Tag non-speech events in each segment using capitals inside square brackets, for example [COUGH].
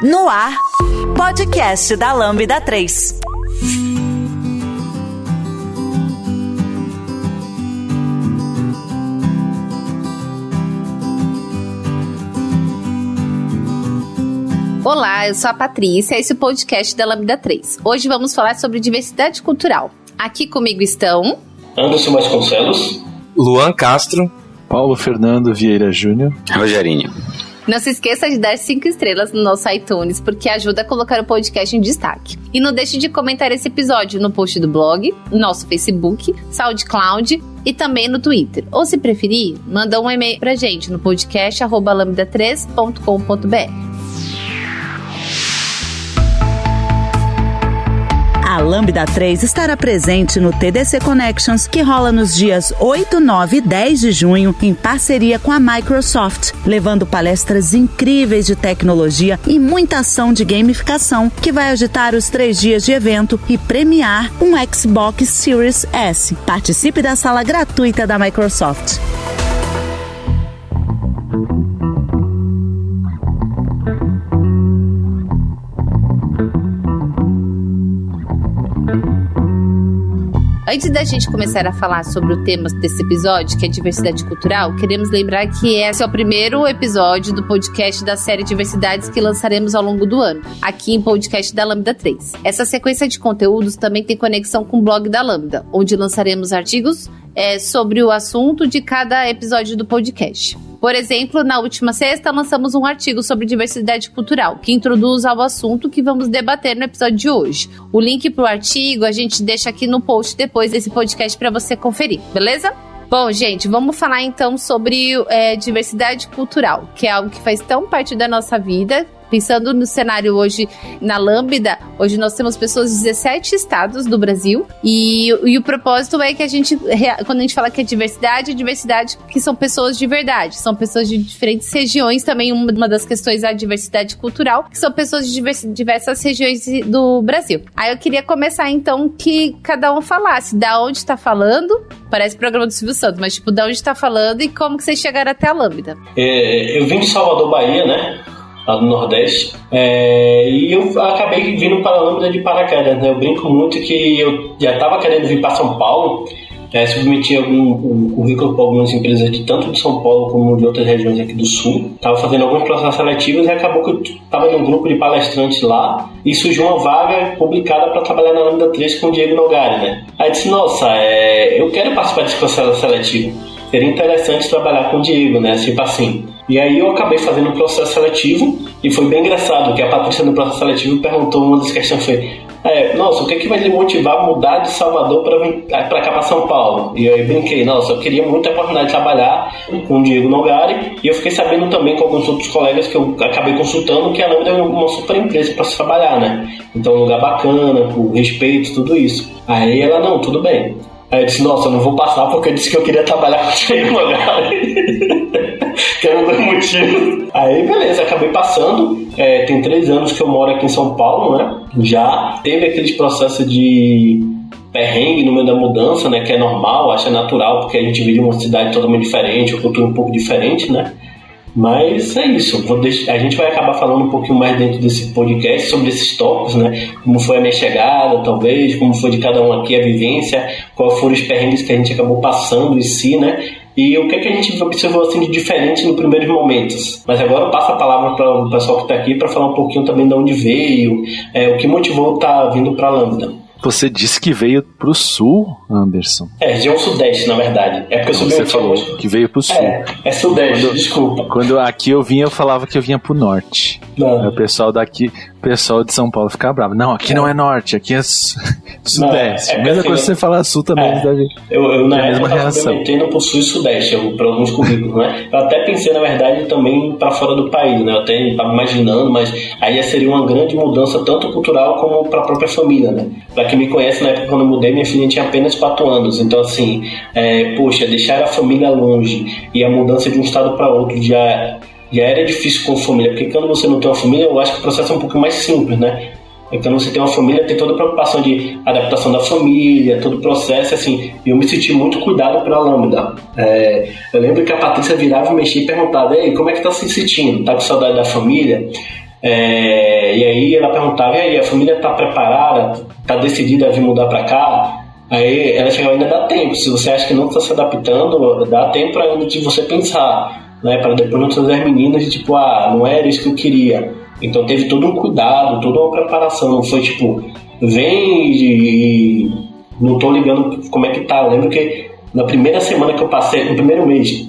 No ar, podcast da Lambda 3. Olá, eu sou a Patrícia, esse é o podcast da Lambda 3. Hoje vamos falar sobre diversidade cultural. Aqui comigo estão Anderson Vasconcelos, Luan Castro, Paulo Fernando Vieira Júnior, Rogerinho. Não se esqueça de dar cinco estrelas no nosso iTunes, porque ajuda a colocar o podcast em destaque. E não deixe de comentar esse episódio no post do blog, nosso Facebook, SoundCloud e também no Twitter. Ou se preferir, manda um e-mail pra gente no podcast@lambda3.com.br. A Lambda 3 estará presente no TDC Connections, que rola nos dias 8, 9 e 10 de junho, em parceria com a Microsoft, levando palestras incríveis de tecnologia e muita ação de gamificação, que vai agitar os três dias de evento e premiar um Xbox Series S. Participe da sala gratuita da Microsoft. Antes da gente começar a falar sobre o tema desse episódio, que é diversidade cultural, queremos lembrar que esse é o primeiro episódio do podcast da série Diversidades que lançaremos ao longo do ano, aqui em podcast da Lambda 3. Essa sequência de conteúdos também tem conexão com o blog da Lambda, onde lançaremos artigos é, sobre o assunto de cada episódio do podcast. Por exemplo, na última sexta lançamos um artigo sobre diversidade cultural, que introduz ao assunto que vamos debater no episódio de hoje. O link para o artigo a gente deixa aqui no post depois desse podcast para você conferir, beleza? Bom, gente, vamos falar então sobre é, diversidade cultural, que é algo que faz tão parte da nossa vida, Pensando no cenário hoje na Lambda, hoje nós temos pessoas de 17 estados do Brasil e, e o propósito é que a gente, quando a gente fala que é diversidade, é diversidade que são pessoas de verdade, são pessoas de diferentes regiões também. Uma das questões é a diversidade cultural, que são pessoas de diversas regiões do Brasil. Aí eu queria começar então que cada um falasse da onde está falando, parece programa do Silvio Santos, mas tipo, da onde está falando e como que vocês chegaram até a Lambda. É, eu vim de Salvador, Bahia, né? Lá do Nordeste. É, e eu acabei vindo para a Lambda de paraquedas, né? Eu brinco muito que eu já estava querendo vir para São Paulo, é, submeti algum um currículo para algumas empresas de tanto de São Paulo como de outras regiões aqui do Sul. Estava fazendo alguns processos seletivos e acabou que eu estava num grupo de palestrantes lá e surgiu uma vaga publicada para trabalhar na Lambda 3 com o Diego Nogari, né? Aí disse, nossa, é, eu quero participar desse processo seletivo. Seria interessante trabalhar com o Diego, né? Tipo assim. E aí eu acabei fazendo um processo seletivo e foi bem engraçado que a Patrícia no processo seletivo perguntou uma das questões foi é, nossa, o que, é que vai lhe motivar a mudar de Salvador para cá para São Paulo? E aí brinquei, nossa, eu queria muito a oportunidade de trabalhar com o Diego Nogari e eu fiquei sabendo também com alguns outros colegas que eu acabei consultando que a Lambda é uma super empresa para se trabalhar, né? Então, um lugar bacana, com respeito, tudo isso. Aí ela, não, tudo bem. Aí eu disse, nossa, eu não vou passar porque eu disse que eu queria trabalhar com o Diego Nogari. [LAUGHS] [LAUGHS] que era um dos motivos. Aí, beleza, acabei passando. É, tem três anos que eu moro aqui em São Paulo, né? Já teve aqueles processos de perrengue no meio da mudança, né? Que é normal, acho é natural, porque a gente vive uma cidade totalmente diferente, uma cultura um pouco diferente, né? Mas é isso. Deixar, a gente vai acabar falando um pouquinho mais dentro desse podcast sobre esses tópicos, né? Como foi a minha chegada, talvez, como foi de cada um aqui a vivência, quais foram os perrengues que a gente acabou passando em si, né? E o que, é que a gente observou assim de diferente nos primeiros momentos. Mas agora eu passo a palavra para o pessoal que está aqui para falar um pouquinho também de onde veio, é, o que motivou estar tá vindo para a Lambda. Você disse que veio pro sul, Anderson. É, região sudeste, na verdade. É porque eu subi Você falou hoje. que veio pro sul. É, é sudeste, quando, desculpa. Quando aqui eu vinha, eu falava que eu vinha pro norte. Não. O pessoal daqui, o pessoal de São Paulo fica bravo. Não, aqui é. não é norte, aqui é sudeste. [LAUGHS] Não, é, é Mesma coisa se você falar sul também. É. Eu, eu, na é época, eu tava metendo pro sul e sudeste, para alguns currículos, né? Eu até pensei, na verdade, também para fora do país, né? Eu até estava imaginando, mas aí seria uma grande mudança, tanto cultural como para a própria família, né? Para quem me conhece, na época quando eu mudei, minha filha tinha apenas 4 anos. Então, assim, é, poxa, deixar a família longe e a mudança de um estado para outro já já era difícil com família, porque quando você não tem uma família, eu acho que o processo é um pouco mais simples, né? Então você tem uma família, tem toda a preocupação de adaptação da família, todo o processo, assim, e eu me senti muito cuidado pela Lambda. É, eu lembro que a Patrícia virava, mexia e perguntava, ei, como é que tá se sentindo? Tá com saudade da família? É, e aí ela perguntava, e aí, a família tá preparada, tá decidida a vir mudar para cá? Aí ela chegava, ainda dá tempo, se você acha que não está se adaptando, dá tempo ainda de você pensar, né, para depois não trazer as meninas de tipo, ah, não era isso que eu queria. Então teve todo um cuidado, toda uma preparação, não foi tipo, vem e não tô ligando como é que tá. Eu lembro que na primeira semana que eu passei, no primeiro mês,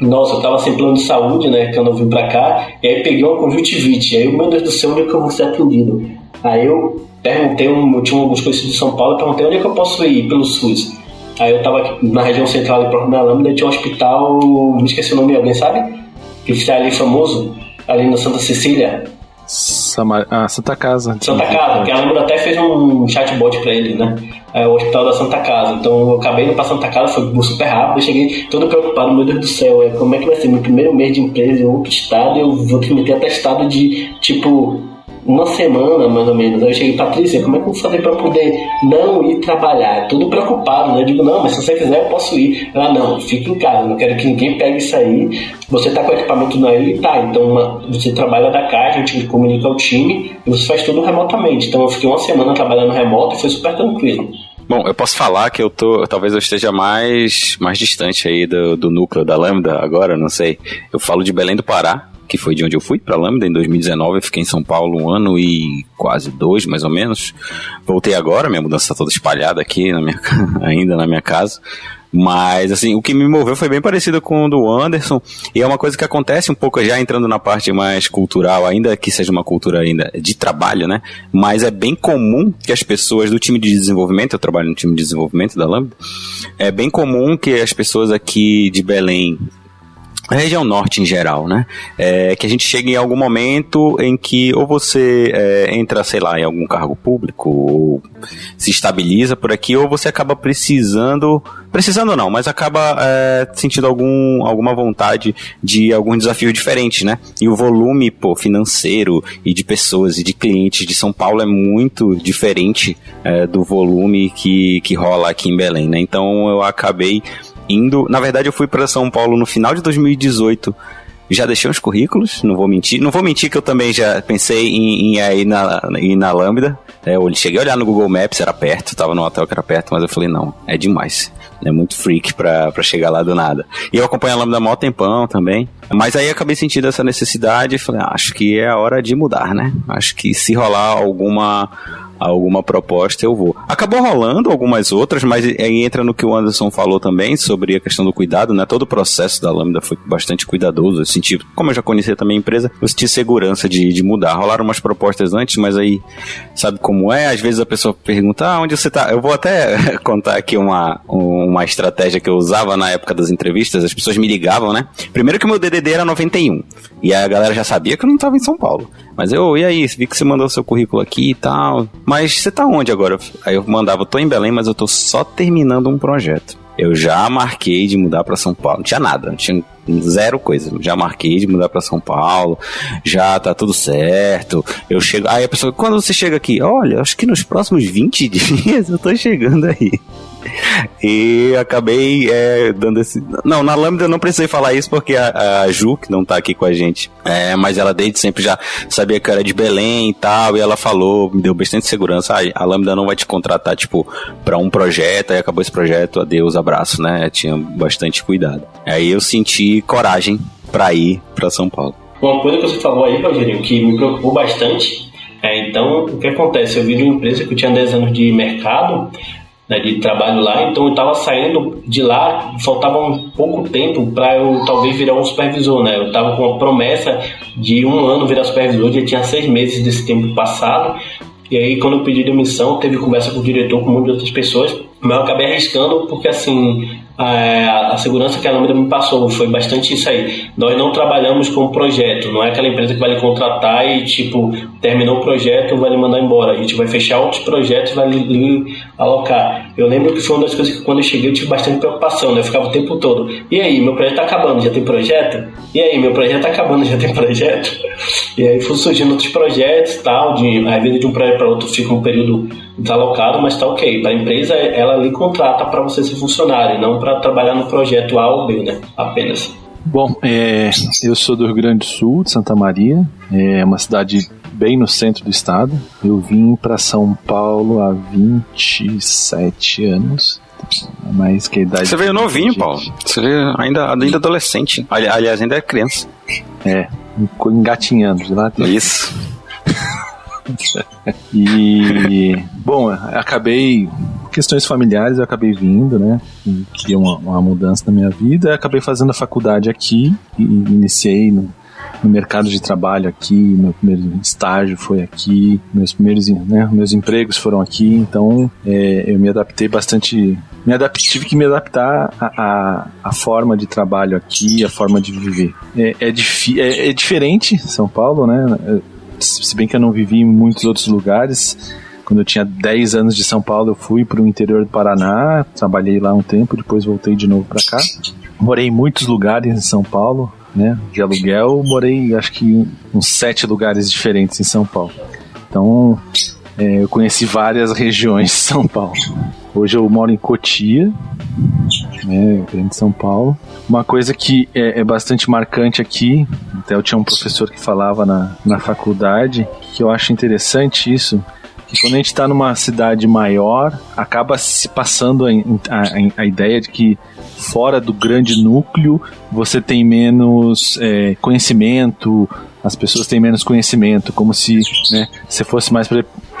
nossa, eu tava sem plano de saúde, né, quando eu vim pra cá, e aí peguei uma conjuntivite. Aí, meu Deus do céu, onde é que eu vou ser atendido? Aí eu perguntei, eu tinha alguns conhecidos de São Paulo, eu perguntei onde é que eu posso ir pelo SUS. Aí eu tava na região central, ali próximo da Lâmina, tinha um hospital, me esqueci o nome, alguém sabe? Que está ali famoso, ali na Santa Cecília. Samar... Ah, Santa Casa. Santa Casa, que a Lâmina até fez um chatbot pra ele, né? É o hospital da Santa Casa. Então eu acabei indo pra Santa Casa, foi super rápido, eu cheguei todo preocupado, meu Deus do céu, é, como é que vai ser meu primeiro mês de empresa em outro estado, eu vou ter que meter atestado de tipo uma semana mais ou menos. Aí eu cheguei, Patrícia, como é que eu vou fazer para poder não ir trabalhar? Tudo preocupado, né? Eu digo, não, mas se você quiser eu posso ir. Ela, não, fique em casa, não quero que ninguém pegue isso aí. Você tá com o equipamento aí, tá, então uma, você trabalha da casa, a gente comunica ao time e você faz tudo remotamente. Então eu fiquei uma semana trabalhando remoto e foi super tranquilo. Bom, eu posso falar que eu tô, talvez eu esteja mais, mais distante aí do, do núcleo da Lambda agora, não sei. Eu falo de Belém do Pará, que foi de onde eu fui para Lambda em 2019. Eu fiquei em São Paulo um ano e quase dois, mais ou menos. Voltei agora, minha mudança está toda espalhada aqui na minha, [LAUGHS] ainda na minha casa. Mas, assim, o que me moveu foi bem parecido com o do Anderson. E é uma coisa que acontece um pouco já entrando na parte mais cultural, ainda que seja uma cultura ainda de trabalho, né? Mas é bem comum que as pessoas do time de desenvolvimento, eu trabalho no time de desenvolvimento da Lambda, é bem comum que as pessoas aqui de Belém a região norte em geral, né? É, que a gente chega em algum momento em que ou você é, entra, sei lá, em algum cargo público, ou se estabiliza por aqui, ou você acaba precisando, precisando não, mas acaba é, sentindo algum, alguma vontade de algum desafio diferente, né? E o volume pô, financeiro e de pessoas e de clientes de São Paulo é muito diferente é, do volume que, que rola aqui em Belém, né? Então eu acabei indo. Na verdade, eu fui para São Paulo no final de 2018. Já deixei uns currículos, não vou mentir. Não vou mentir que eu também já pensei em, em ir, na, ir na Lambda. É, eu cheguei a olhar no Google Maps, era perto, tava no hotel que era perto, mas eu falei, não, é demais. É muito freak pra chegar lá do nada. E eu acompanho a Lambda há mó tempão também. Mas aí acabei sentindo essa necessidade e falei, ah, acho que é a hora de mudar, né? Acho que se rolar alguma alguma proposta, eu vou. Acabou rolando algumas outras, mas aí entra no que o Anderson falou também sobre a questão do cuidado, né? Todo o processo da Lambda foi bastante cuidadoso. Eu senti, como eu já conhecia também a empresa, eu senti segurança de, de mudar. Rolaram umas propostas antes, mas aí sabe como é? Às vezes a pessoa pergunta, ah, onde você tá? Eu vou até [LAUGHS] contar aqui uma, uma estratégia que eu usava na época das entrevistas. As pessoas me ligavam, né? Primeiro que o meu DDD era 91. E a galera já sabia que eu não estava em São Paulo. Mas eu, e aí, vi que você mandou seu currículo aqui e tal. Mas você tá onde agora? Aí eu mandava, tô em Belém, mas eu tô só terminando um projeto. Eu já marquei de mudar para São Paulo. Não tinha nada, não tinha zero coisa. Já marquei de mudar para São Paulo, já tá tudo certo. Eu chego. Aí a pessoa, quando você chega aqui? Olha, acho que nos próximos 20 [LAUGHS] dias eu tô chegando aí. [LAUGHS] E acabei é, dando esse. Não, na Lambda eu não precisei falar isso porque a, a Ju, que não tá aqui com a gente, é, mas ela desde sempre já sabia que era de Belém e tal, e ela falou, me deu bastante segurança. Ah, a Lambda não vai te contratar, tipo, pra um projeto, aí acabou esse projeto, adeus, abraço, né? Tinha bastante cuidado. Aí eu senti coragem para ir para São Paulo. Uma coisa que você falou aí, Rogerinho, que me preocupou bastante é, então, o que acontece? Eu vi de uma empresa que eu tinha 10 anos de mercado, né, de trabalho lá, então eu estava saindo de lá, faltava um pouco tempo para eu talvez virar um supervisor, né? Eu estava com a promessa de um ano virar supervisor, já tinha seis meses desse tempo passado, e aí quando eu pedi demissão, teve conversa com o diretor, com de outras pessoas, mas eu acabei arriscando porque assim a, a, segurança que a Lambda me passou foi bastante isso aí. Nós não trabalhamos com projeto, não é aquela empresa que vai lhe contratar e, tipo, terminou o projeto, vai lhe mandar embora. A gente vai fechar outros projetos vai lhe, lhe, alocar. Eu lembro que foi uma das coisas que quando eu cheguei eu tive bastante preocupação, né? Eu ficava o tempo todo. E aí, meu projeto tá acabando, já tem projeto? E aí, meu projeto tá acabando, já tem [LAUGHS] projeto? E aí foi surgindo outros projetos tal, de, às vezes de um projeto para outro fica um período desalocado, mas tá ok. Para a empresa, ela lhe contrata para você ser funcionário, não para trabalhar no projeto A ou B, né? Apenas. Bom, é, eu sou do Rio Grande do Sul, de Santa Maria. É uma cidade bem no centro do estado. Eu vim para São Paulo há 27 anos. Mais que a idade. Você veio novinho, Paulo. Você veio ainda, ainda adolescente. Ali, aliás, ainda é criança. É, engatinhando lá. Isso. [LAUGHS] e bom, acabei questões familiares eu acabei vindo, né? Que uma, uma mudança na minha vida. Acabei fazendo a faculdade aqui e iniciei no, no mercado de trabalho aqui, meu primeiro estágio foi aqui, meus primeiros né, meus empregos foram aqui, então é, eu me adaptei bastante, me adaptei, tive que me adaptar à, forma de trabalho aqui, a forma de viver. É, é, é, é diferente São Paulo, né? Se bem que eu não vivi em muitos outros lugares, quando eu tinha 10 anos de São Paulo, eu fui para o interior do Paraná, trabalhei lá um tempo, depois voltei de novo para cá. Morei em muitos lugares em São Paulo, né? De aluguel, morei acho que uns sete lugares diferentes em São Paulo. Então, é, eu conheci várias regiões de São Paulo. Hoje eu moro em Cotia, né, grande São Paulo. Uma coisa que é, é, bastante marcante aqui, até eu tinha um professor que falava na, na faculdade, que eu acho interessante isso, que quando a gente está numa cidade maior, acaba se passando a, a, a, ideia de que fora do grande núcleo você tem menos é, conhecimento, as pessoas têm menos conhecimento, como se né, você fosse mais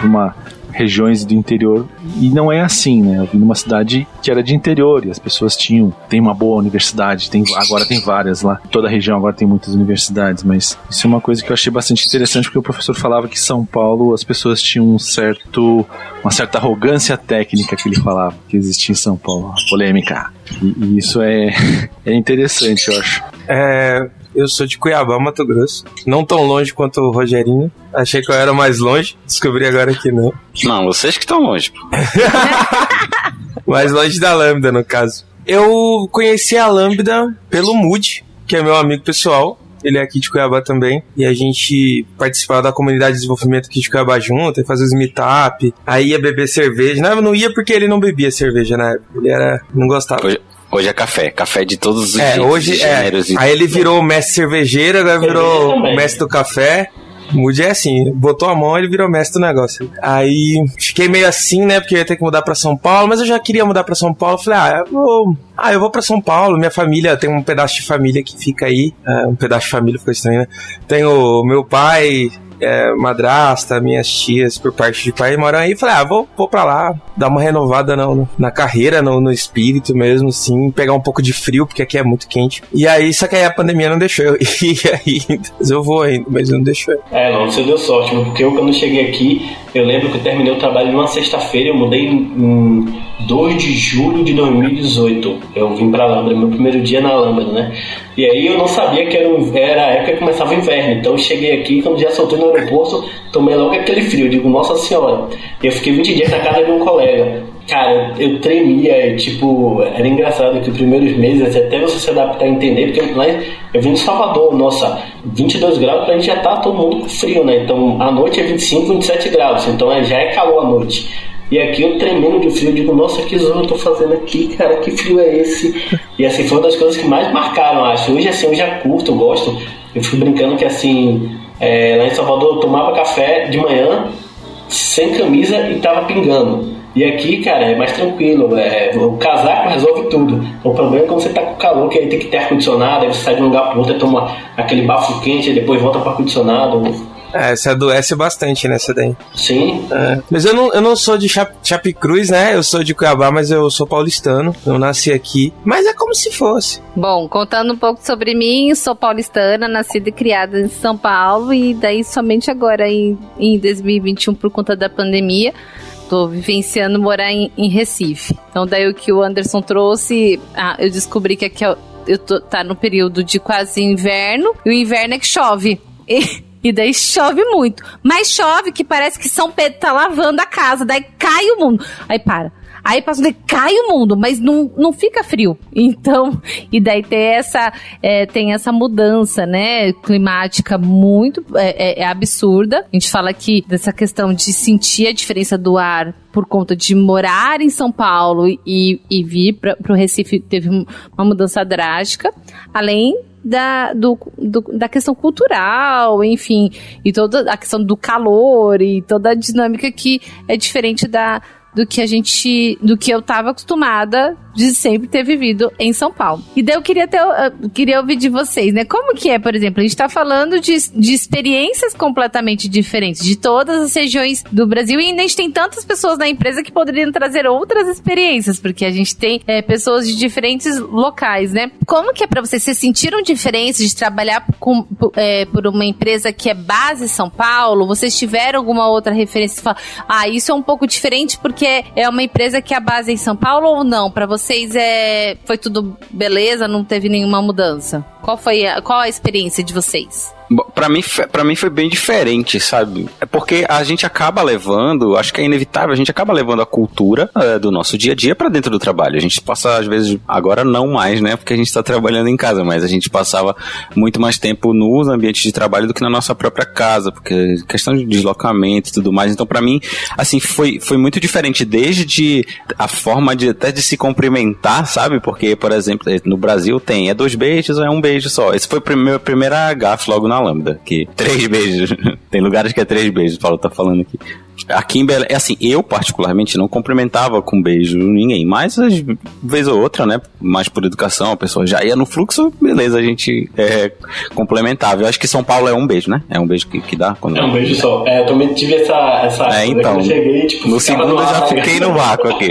para uma regiões do interior. E não é assim, né? Eu vim numa cidade que era de interior e as pessoas tinham. Tem uma boa universidade, tem, agora tem várias lá. Toda a região agora tem muitas universidades, mas isso é uma coisa que eu achei bastante interessante porque o professor falava que São Paulo as pessoas tinham um certo, uma certa arrogância técnica que ele falava que existia em São Paulo, polêmica. E, e isso é, [LAUGHS] é interessante, eu acho. É, eu sou de Cuiabá, Mato Grosso. Não tão longe quanto o Rogerinho. Achei que eu era mais longe. Descobri agora que não. Não, vocês que estão longe. [LAUGHS] mais longe da Lambda, no caso. Eu conheci a Lambda pelo Mood, que é meu amigo pessoal. Ele é aqui de Cuiabá também. E a gente participava da comunidade de desenvolvimento aqui de Cuiabá junto, e fazia os meetup. Aí ia beber cerveja. Não, não ia porque ele não bebia cerveja na época. Ele era. não gostava. Hoje, Hoje é café, café de todos os é, hoje é. Aí ele virou mestre cervejeiro, agora virou mestre do café. Mude é assim, botou a mão ele virou mestre do negócio. Aí fiquei meio assim, né? Porque eu ia ter que mudar pra São Paulo, mas eu já queria mudar pra São Paulo. Falei, ah, eu vou. Ah, eu vou pra São Paulo. Minha família tem um pedaço de família que fica aí. É, um pedaço de família ficou estranho, né? Tenho meu pai, é, madrasta, minhas tias por parte de pai moram aí. Falei, ah, vou, vou pra lá, dar uma renovada na, na carreira, no, no espírito mesmo, assim, pegar um pouco de frio, porque aqui é muito quente. E aí, só que aí a pandemia não deixou eu [LAUGHS] ir ainda. Eu vou ainda, mas não deixou eu. É, não, você deu sorte, porque eu quando cheguei aqui, eu lembro que eu terminei o trabalho numa sexta-feira, eu mudei em 2 de julho de 2018. Eu vim pra Lambda, meu primeiro dia na Lambda, né? E aí eu não sabia que era, era a época que começava o inverno. Então eu cheguei aqui, quando já soltei no aeroporto, tomei logo aquele frio. Eu digo, nossa senhora. Eu fiquei 20 dias na casa de um colega. Cara, eu tremia, tipo, era engraçado que os primeiros meses, até você se adaptar a entender, porque lá eu vim de Salvador, nossa, 22 graus pra gente já tá todo mundo com frio, né? Então a noite é 25, 27 graus, então é, já é calor à noite. E aqui eu tremendo de frio, digo, nossa, que zona eu tô fazendo aqui, cara, que frio é esse? E assim, foi uma das coisas que mais marcaram, acho. Hoje, assim, eu já curto, gosto. Eu fico brincando que, assim, é, lá em Salvador eu tomava café de manhã, sem camisa e tava pingando. E aqui, cara, é mais tranquilo. É, o casaco resolve tudo. O problema é quando você tá com calor, que aí tem que ter ar-condicionado, aí você sai de um lugar pro outro e toma aquele bafo quente, e depois volta pro ar-condicionado. É, você adoece bastante nessa daí. Sim. É. Mas eu não, eu não sou de Chap Chapecruz, né? Eu sou de Cuiabá, mas eu sou paulistano. Eu nasci aqui. Mas é como se fosse. Bom, contando um pouco sobre mim, sou paulistana, nascida e criada em São Paulo. E daí somente agora, em, em 2021, por conta da pandemia, tô vivenciando morar em, em, Recife. Então, daí o que o Anderson trouxe, ah, eu descobri que aqui eu, eu tô, tá no período de quase inverno, e o inverno é que chove. [LAUGHS] E, e daí chove muito. Mas chove que parece que São Pedro tá lavando a casa. Daí cai o mundo. Aí para. Aí passa um cai o mundo, mas não, não fica frio. [LAUGHS] Então, e daí tem essa, é, tem essa mudança, né, climática muito é, é, é, absurda. A gente fala aqui dessa questão de sentir a diferença do ar por conta de morar em São Paulo e, e vir para o Recife, teve uma mudança drástica. Além da, do, do, da questão cultural, enfim, e toda a questão do calor e toda a dinâmica que é diferente da, do que a gente, do que eu estava acostumada de sempre ter vivido em São Paulo. E daí eu queria ter, eu queria ouvir de vocês, né? Como que é, por exemplo, a gente está falando de, de experiências completamente diferentes de todas as regiões do Brasil e a gente tem tantas pessoas na empresa que poderiam trazer outras experiências, porque a gente tem é, pessoas de diferentes locais, né? Como que é para vocês? Vocês sentiram diferença de trabalhar com, é, por uma empresa que é base São Paulo? Vocês tiveram alguma outra referência? Ah, isso é um pouco diferente porque é uma empresa que é base em São Paulo ou não? Vocês vocês é, foi tudo beleza? Não teve nenhuma mudança? Qual foi a, qual a experiência de vocês? Para mim, para mim foi bem diferente, sabe? É porque a gente acaba levando, acho que é inevitável, a gente acaba levando a cultura é, do nosso dia a dia para dentro do trabalho. A gente passa, às vezes, agora não mais, né? Porque a gente está trabalhando em casa, mas a gente passava muito mais tempo nos ambientes de trabalho do que na nossa própria casa, porque questão de deslocamento e tudo mais. Então, para mim, assim, foi, foi muito diferente desde a forma de até de se cumprimentar, sabe? Porque, por exemplo, no Brasil tem é dois beijos ou é um beijo só. Esse foi a primeira, primeira gafe logo na Lambda, que três beijos. [LAUGHS] Tem lugares que é três beijos, o Paulo tá falando aqui. Aqui em Belém, é assim, eu particularmente não cumprimentava com beijo ninguém, mas às vez ou outra, né, mais por educação, a pessoa já ia no fluxo, beleza, a gente é, complementava. Eu acho que São Paulo é um beijo, né? É um beijo que, que dá. Quando é um beijo só. É, eu também tive essa. essa é, então. Eu cheguei, tipo, no segundo eu já fiquei no vácuo aqui.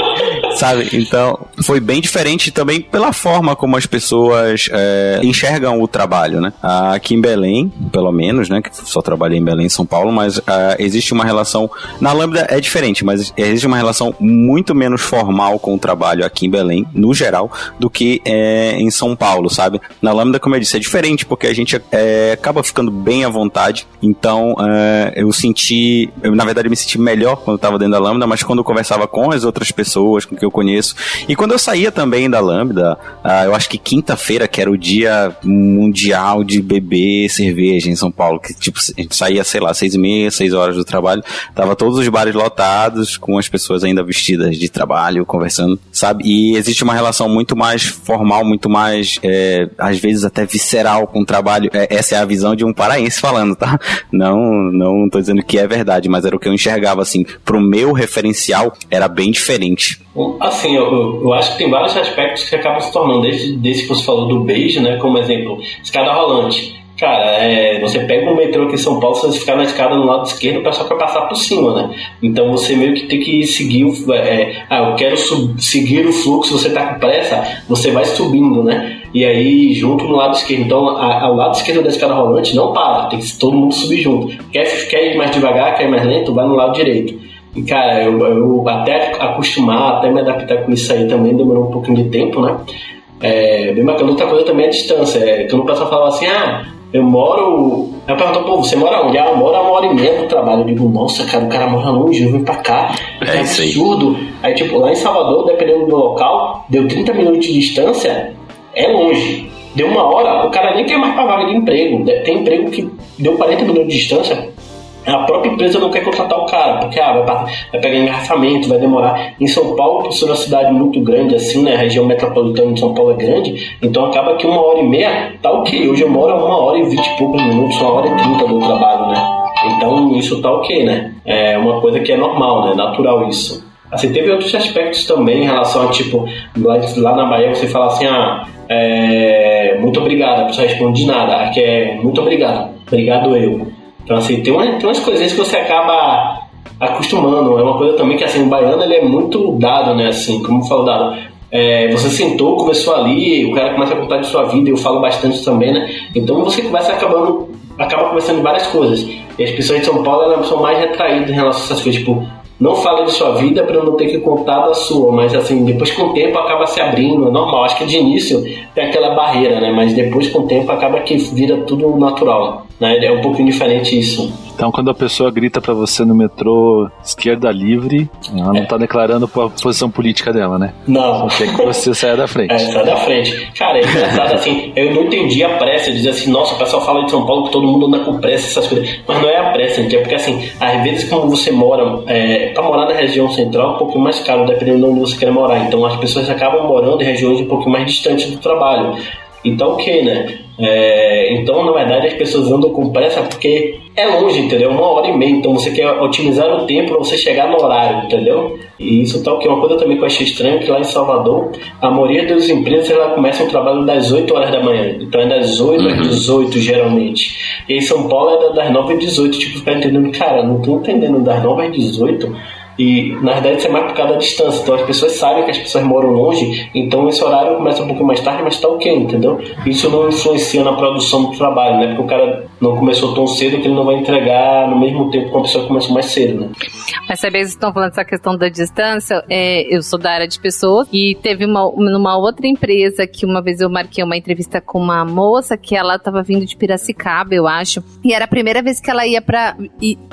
sabe? Então, foi bem diferente também pela forma como as pessoas é, enxergam o trabalho, né? Aqui em Belém, pelo menos, né? Que só trabalhei em Belém, São Paulo, mas é, existe uma relação. Na Lambda é diferente, mas existe uma relação muito menos formal com o trabalho aqui em Belém, no geral, do que é, em São Paulo, sabe? Na Lambda, como eu disse, é diferente, porque a gente é, acaba ficando bem à vontade. Então, é, eu senti. Eu, na verdade, me senti melhor quando eu tava dentro da Lambda, mas quando eu conversava com as outras pessoas, com que eu conheço. E quando eu saía também da Lambda, uh, eu acho que quinta-feira, que era o dia mundial de beber cerveja em São Paulo, que tipo, a gente saía, sei lá, seis e meia, seis horas do trabalho, tava todos os bares lotados, com as pessoas ainda vestidas de trabalho, conversando, sabe? E existe uma relação muito mais formal, muito mais, é, às vezes até visceral com o trabalho. É, essa é a visão de um paraense falando, tá? Não, não tô dizendo que é verdade, mas era o que eu enxergava, assim, pro meu referencial, era bem diferente. Assim, eu, eu acho que tem vários aspectos que acabam se tornando, desde, desde que você falou do beijo, né? Como exemplo, escada rolante. Cara, é, você pega um metrô aqui em São Paulo, se você ficar na escada no lado esquerdo, o pessoal quer passar por cima, né? Então você meio que tem que seguir o. É, ah, eu quero seguir o fluxo, você tá com pressa, você vai subindo, né? E aí, junto no lado esquerdo. Então, a, ao lado esquerdo da escada rolante não para, tem que todo mundo subir junto. Quer, quer ir mais devagar, quer ir mais lento, vai no lado direito. E, cara, eu, eu até acostumar, até me adaptar com isso aí também demorou um pouquinho de tempo, né? É, bem bacana. Outra coisa também é a distância. É, quando o pessoal fala assim, ah, eu moro. Eu pergunto, pô, você mora onde? Ah, eu moro a uma hora e meia do trabalho. Eu digo, nossa, cara, o cara mora longe, eu vim pra cá. É, é absurdo. Aí. aí, tipo, lá em Salvador, dependendo do local, deu 30 minutos de distância, é longe. Deu uma hora, o cara nem quer mais pra vaga de emprego. Tem emprego que deu 40 minutos de distância, a própria empresa não quer contratar o cara, porque ah, vai, pegar engarrafamento, vai demorar. Em São Paulo, por ser uma cidade muito grande, assim, né? A região metropolitana de São Paulo é grande, então acaba que uma hora e meia tá ok. Hoje eu moro a uma hora e vinte e poucos minutos, uma hora e trinta do trabalho, né? Então isso tá ok, né? É uma coisa que é normal, né? Natural isso. Assim, teve outros aspectos também em relação a, tipo, lá, lá na Bahia você fala assim, ah, é, muito obrigado, a pessoa responde de nada, aqui é muito obrigado, obrigado eu. Então, assim, tem, tem umas coisinhas que você acaba acostumando. É uma coisa também que, assim, o baiano ele é muito dado, né? Assim, como falou dado. É, você sentou, conversou ali, o cara começa a contar de sua vida, eu falo bastante também, né? Então você começa acabando, acaba conversando de várias coisas. E as pessoas de São Paulo elas são mais retraídas em relação a essas coisas, tipo, não fala de sua vida para não ter que contar da sua, mas assim, depois com o tempo acaba se abrindo, é normal. Acho que de início tem aquela barreira, né? Mas depois com o tempo acaba que vira tudo natural, né? É um pouquinho diferente isso. Então, quando a pessoa grita para você no metrô esquerda livre, ela não é. tá declarando a posição política dela, né? Não. Só quer que você saia da frente. É, sai da frente. Cara, é engraçado assim, eu não entendi a pressa, dizer assim, nossa, o pessoal fala de São Paulo que todo mundo anda com pressa, essas coisas. Mas não é a pressa, é porque assim, às vezes como você mora, é, pra morar na região central é um pouquinho mais caro, dependendo de onde você quer morar. Então as pessoas acabam morando em regiões um pouquinho mais distantes do trabalho. Então, o que, né? É, então, na verdade, as pessoas andam com pressa porque é longe, entendeu? Uma hora e meia. Então, você quer otimizar o tempo para você chegar no horário, entendeu? E isso tal que é uma coisa também que eu achei estranho, que lá em Salvador, a maioria das empresas ela começa o trabalho das 8 horas da manhã. Então, é das 8 às 18, uhum. geralmente. E em São Paulo é das 9 às 18. Tipo, ficar entendendo, cara, não tô entendendo, das 9 às 18 e na verdade isso é mais por causa da distância. Então as pessoas sabem que as pessoas moram longe, então esse horário começa um pouco mais tarde, mas tá ok, entendeu? Isso não influencia na produção do trabalho, né? Porque o cara não começou tão cedo que ele não vai entregar no mesmo tempo que uma pessoa começou mais cedo, né? Mas sabe, vocês estão falando dessa questão da distância, é, eu sou da área de pessoas e teve uma, numa outra empresa que uma vez eu marquei uma entrevista com uma moça que ela estava vindo de Piracicaba, eu acho, e era a primeira vez que ela ia para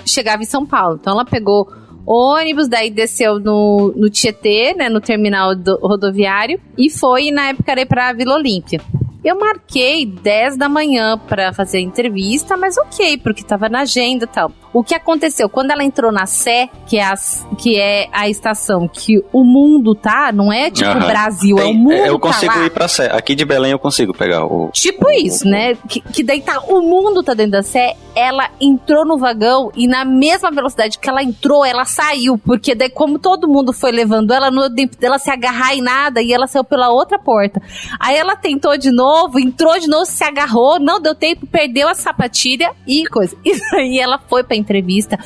chegava em São Paulo. Então ela pegou ônibus, daí desceu no, no Tietê, né, no terminal do, rodoviário, e foi, na época, era pra Vila Olímpia. Eu marquei 10 da manhã para fazer a entrevista, mas ok, porque tava na agenda e tal. O que aconteceu? Quando ela entrou na Sé, que é a, que é a estação que o mundo tá, não é tipo o Brasil, Tem, é o mundo. Eu tá consigo tá ir pra Sé. Aqui de Belém eu consigo pegar o. Tipo isso, né? Que, que daí tá. O mundo tá dentro da Sé. Ela entrou no vagão e na mesma velocidade que ela entrou, ela saiu. Porque daí, como todo mundo foi levando ela, no tempo dela se agarrar em nada, e ela saiu pela outra porta. Aí ela tentou de novo, entrou de novo, se agarrou, não deu tempo, perdeu a sapatilha e coisa. [LAUGHS] E aí ela foi pra entrevista.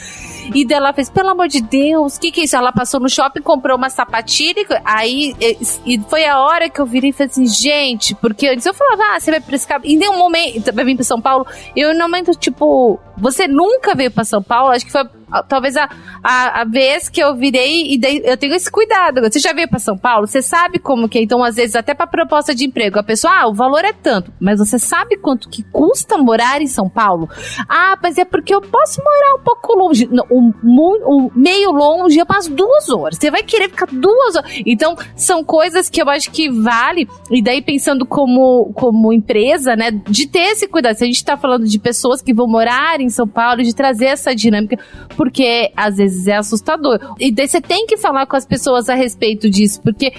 E dela fez, pelo amor de Deus, o que, que é isso? Ela passou no shopping, comprou uma sapatilha, aí e, foi a hora que eu virei e falei assim, gente, porque antes eu falava, ah, você vai pra esse E em nenhum momento, vai vir pra São Paulo, eu no momento, tipo, você nunca veio pra São Paulo, acho que foi talvez a, a, a, vez que eu virei e dei, eu tenho esse cuidado. Você já veio para São Paulo? Você sabe como que é? Então, às vezes, até para proposta de emprego, a pessoa, ah, o valor é tanto, mas você sabe quanto que custa morar em São Paulo? Ah, mas é porque eu posso morar um pouco longe. Um, um, um meio longe é umas duas horas. Você vai querer ficar duas horas. Então, são coisas que eu acho que vale, e daí pensando como, como empresa, né, de ter esse cuidado. Se a gente tá falando de pessoas que vão morar em São Paulo, de trazer essa dinâmica, porque às vezes é assustador. E daí você tem que falar com as pessoas a respeito disso, porque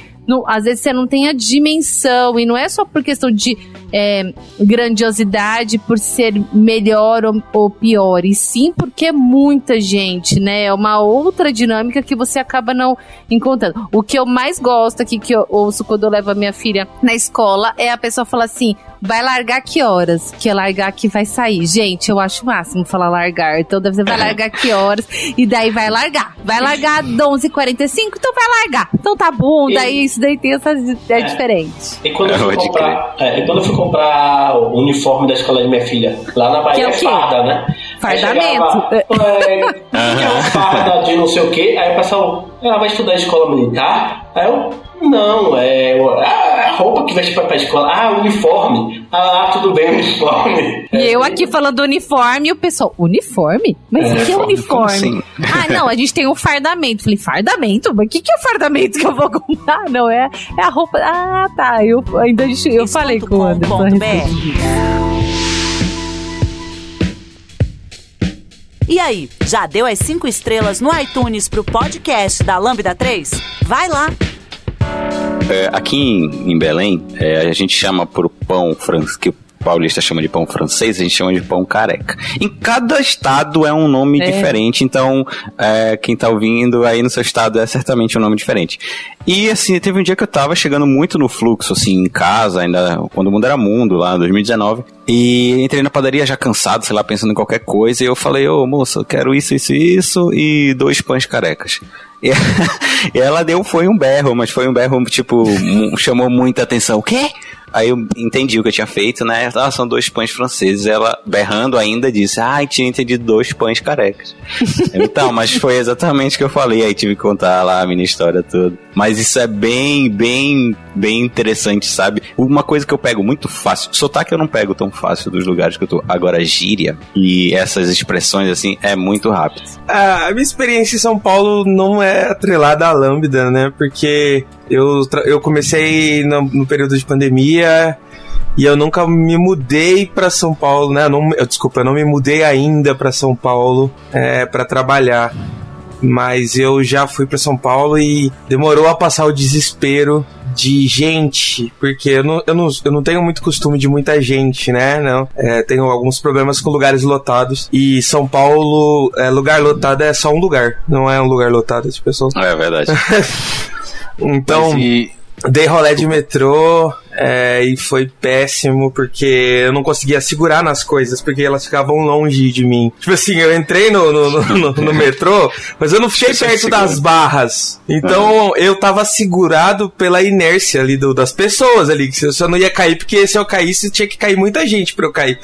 às vezes você não tem a dimensão, e não é só por questão de é, grandiosidade, por ser melhor ou, ou, pior, e sim porque é muita gente, né? É uma outra dinâmica que você acaba não encontrando. O que eu mais gosto aqui, que eu ouço quando eu levo a minha filha na escola, é a pessoa falar assim: vai largar que horas? Que é largar que vai sair. Gente, eu acho o máximo falar largar. Então deve ser vai largar que horas? E daí vai largar. Vai largar 11h45, então vai largar. Então tá bom, daí isso daí tem essa é, é diferente. E quando, eu fui comprar, é, e quando eu fui comprar o uniforme da escola de minha filha, lá na Bahia é, é farda, né? Fardamento. é, farda de não sei o que, aí o pessoal, ela vai estudar escola militar? Aí eu não, é a roupa que veste pra escola. Ah, uniforme. Ah, tudo bem, uniforme. E é, eu aqui falando uniforme e o pessoal, uniforme? Mas o é, que é uniforme? Assim? Ah, não, a gente tem um fardamento. Falei, fardamento? Mas o que, que é o fardamento que eu vou comprar? Não, é, é a roupa. Ah, tá. Eu ainda eu falei com o Anderson. E aí, já deu as cinco estrelas no iTunes pro podcast da Lambda 3? Vai lá! É, aqui em, em Belém, é, a gente chama por pão francês, que paulista chama de pão francês, a gente chama de pão careca. Em cada estado é um nome é. diferente, então é, quem tá ouvindo aí no seu estado é certamente um nome diferente. E assim, teve um dia que eu tava chegando muito no fluxo, assim, em casa, ainda quando o mundo era mundo, lá em 2019. E entrei na padaria já cansado, sei lá, pensando em qualquer coisa, e eu falei, ô moça, eu quero isso, isso, isso, e dois pães carecas. [LAUGHS] E, ela deu, foi um berro, mas foi um berro, tipo, chamou muita atenção. O quê? Aí eu entendi o que eu tinha feito, né? Ah, são dois pães franceses. Ela, berrando ainda, disse: ah, tinha entendido dois pães carecas. [LAUGHS] então, mas foi exatamente o que eu falei. Aí tive que contar lá a minha história toda. Mas isso é bem, bem, bem interessante, sabe? Uma coisa que eu pego muito fácil, sotaque eu não pego tão fácil dos lugares que eu tô. Agora, gíria e essas expressões, assim, é muito rápido. Ah, a minha experiência em São Paulo não é atrelada à Lambda, né? Porque eu, eu comecei no, no período de pandemia e eu nunca me mudei para São Paulo, né? Eu não, eu, desculpa, eu não me mudei ainda para São Paulo é, para trabalhar. Mas eu já fui para São Paulo e demorou a passar o desespero de gente, porque eu não, eu não, eu não tenho muito costume de muita gente, né? Não. É, tenho alguns problemas com lugares lotados. E São Paulo, é, lugar lotado é só um lugar, não é um lugar lotado de pessoas. É verdade. [LAUGHS] então, e... dei rolé de metrô, é, e foi péssimo porque eu não conseguia segurar nas coisas, porque elas ficavam longe de mim. Tipo assim, eu entrei no, no, no, no metrô, mas eu não fiquei perto das barras. Então eu tava segurado pela inércia ali do, das pessoas ali. Que eu só não ia cair, porque se eu caísse tinha que cair muita gente pra eu cair.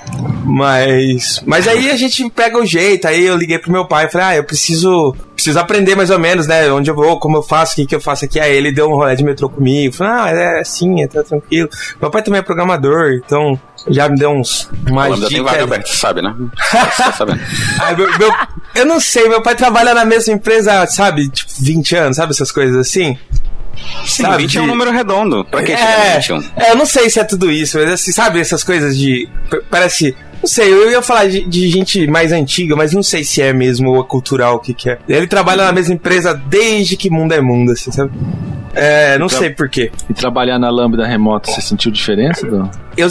Mas. Mas aí a gente pega o jeito. Aí eu liguei pro meu pai e falei, ah, eu preciso. Preciso aprender mais ou menos, né? Onde eu vou, como eu faço, o que, que eu faço aqui. Aí ele deu um rolê de metrô comigo. Falei, ah, é assim, é tá tranquilo aquilo. Meu pai também é programador, então já me deu uns mais dicas. tem vaga aberta, sabe, né? [LAUGHS] Ai, meu, meu, eu não sei, meu pai trabalha na mesma empresa, sabe, tipo, 20 anos, sabe essas coisas assim? Sim, sabe, 20 de... é um número redondo. Pra que é, 21? É, eu não sei se é tudo isso, mas assim, sabe essas coisas de. Parece. Não sei, eu ia falar de, de, gente mais antiga, mas não sei se é mesmo ou cultural o que, que é. Ele trabalha na mesma empresa desde que mundo é mundo, assim, sabe? É, não sei porquê. E trabalhar na Lambda remota, você sentiu diferença? Do... Eu,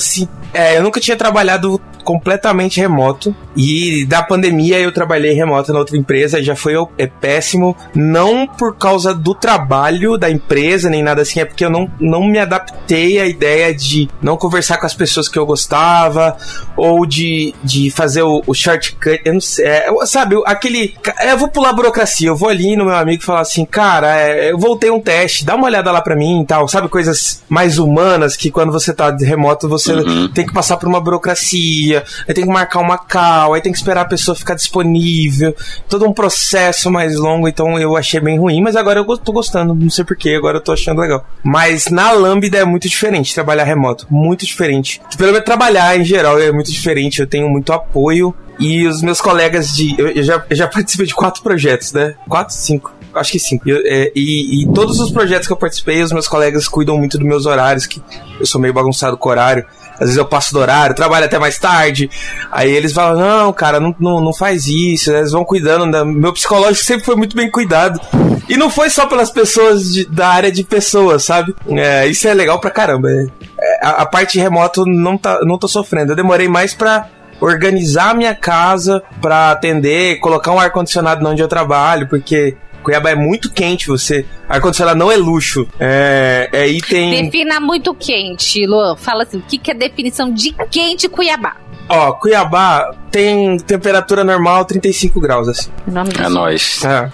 é, eu nunca tinha trabalhado completamente remoto. E da pandemia eu trabalhei remoto na outra empresa, já foi é péssimo. Não por causa do trabalho da empresa, nem nada assim, é porque eu não, não me adaptei à ideia de não conversar com as pessoas que eu gostava, ou de, de fazer o, o shortcut. Eu não sei, é, sabe, aquele. É, eu vou pular a burocracia, eu vou ali no meu amigo e falar assim, cara, é, eu voltei um teste, dá uma olhada lá pra mim e tal, sabe? Coisas mais humanas que quando você tá remoto você uhum. tem que passar por uma burocracia aí tem que marcar uma call, aí tem que esperar a pessoa ficar disponível, todo um processo mais longo, então eu achei bem ruim, mas agora eu tô gostando, não sei porquê, agora eu tô achando legal. Mas na Lambda é muito diferente trabalhar remoto, muito diferente. Pelo menos trabalhar em geral é muito diferente, eu tenho muito apoio e os meus colegas de. Eu, eu já, eu já [LAUGHS] participei de quatro projetos, né? Quatro, cinco acho que sim. É, e, e, todos os projetos que eu participei, os meus colegas cuidam muito dos meus horários, que eu sou meio bagunçado com o horário. Às vezes eu passo do horário, trabalho até mais tarde. Aí eles falam: não, cara, não, não, não faz isso. Eles vão cuidando. Da... Meu psicológico sempre foi muito bem cuidado. E não foi só pelas pessoas de, da área de pessoas, sabe? É, isso é legal pra caramba. É, a, a, parte remoto não, tá, não tô sofrendo. Eu demorei mais pra organizar minha casa para atender, colocar um ar-condicionado onde eu trabalho, porque Cuiabá é muito quente, você. Ar-condicionado não é luxo. É, é item. Defina muito quente, Luan. Fala assim, o que, que é definição de quente Cuiabá? Ó, Cuiabá tem temperatura normal 35 graus, assim. É nóis. É.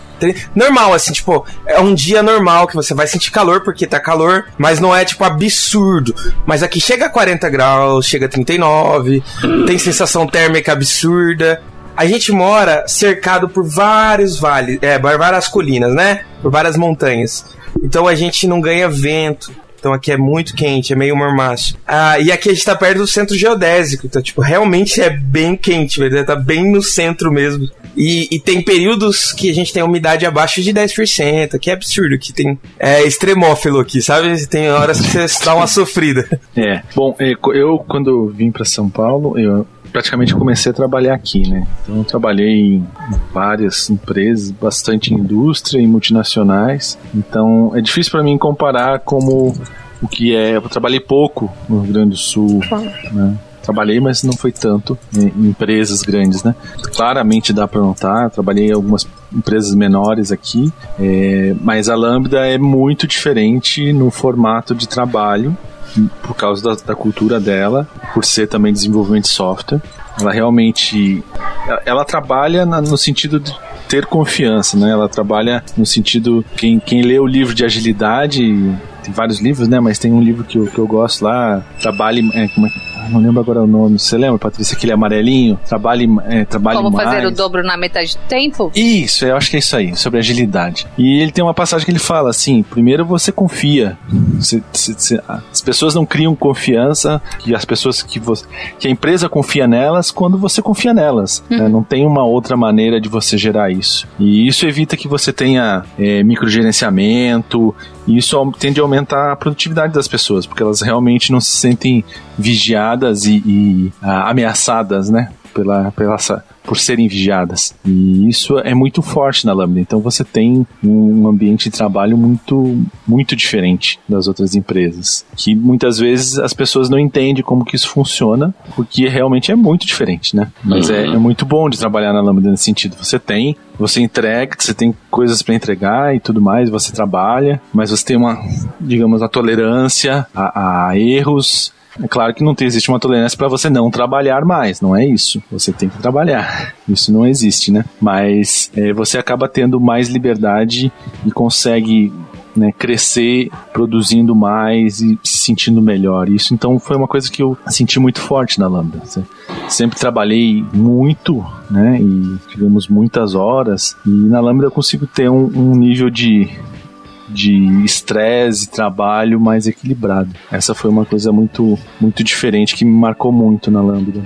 Normal, assim, tipo, é um dia normal que você vai sentir calor porque tá calor, mas não é, tipo, absurdo. Mas aqui chega a 40 graus, chega a 39, tem sensação térmica absurda a gente mora cercado por vários vales, é, por várias colinas, né? Por várias montanhas. Então a gente não ganha vento. Então aqui é muito quente, é meio mormaço. Ah, e aqui a gente tá perto do centro geodésico. Então, tipo, realmente é bem quente, velho. Tá bem no centro mesmo. E, e, tem períodos que a gente tem umidade abaixo de 10%, que é absurdo, que tem é extremófilo aqui, sabe? Tem horas que você dá uma sofrida. É. Bom, é, eu quando vim para São Paulo, eu praticamente comecei a trabalhar aqui, né? Então trabalhei em várias empresas, bastante indústria e multinacionais. Então é difícil para mim comparar como o que é. Eu trabalhei pouco no Rio Grande do Sul, né? Trabalhei, mas não foi tanto em empresas grandes, né? Claramente dá para notar. Trabalhei em algumas empresas menores aqui, é, mas a Lambda é muito diferente no formato de trabalho por causa da, da cultura dela, por ser também desenvolvimento de software. Ela realmente ela, trabalha na, no sentido de ter confiança, né? Ela trabalha no sentido quem, quem lê o livro de agilidade tem vários livros, né? Mas tem um livro que eu, que eu gosto lá, Trabalhe. É, como é, não lembro agora o nome. Você lembra, Patrícia? Aquele amarelinho? Trabalhe, é, trabalhe Como mais. fazer o dobro na metade do tempo? Isso, eu acho que é isso aí, sobre agilidade. E ele tem uma passagem que ele fala assim: primeiro você confia. Você, você, você, as pessoas não criam confiança e as pessoas que você. que a empresa confia nelas quando você confia nelas. Uhum. Né? Não tem uma outra maneira de você gerar isso. E isso evita que você tenha é, microgerenciamento, e isso tende a aumentar a produtividade das pessoas, porque elas realmente não se sentem vigiadas e, e ah, ameaçadas, né? Pela, pela por serem vigiadas. E isso é muito forte na Lambda. Então você tem um ambiente de trabalho muito, muito diferente das outras empresas. Que muitas vezes as pessoas não entendem como que isso funciona, porque realmente é muito diferente, né? Mas é, uhum. é, é muito bom de trabalhar na Lambda nesse sentido. Você tem, você entrega, você tem coisas para entregar e tudo mais, você trabalha, mas você tem uma, digamos, a tolerância a, a erros é claro que não existe uma tolerância para você não trabalhar mais, não é isso. Você tem que trabalhar. Isso não existe, né? Mas é, você acaba tendo mais liberdade e consegue né, crescer produzindo mais e se sentindo melhor. Isso então foi uma coisa que eu senti muito forte na Lambda. Sempre trabalhei muito, né, e tivemos muitas horas e na Lambda eu consigo ter um, um nível de de estresse, trabalho mais equilibrado. Essa foi uma coisa muito, muito diferente que me marcou muito na Lambda.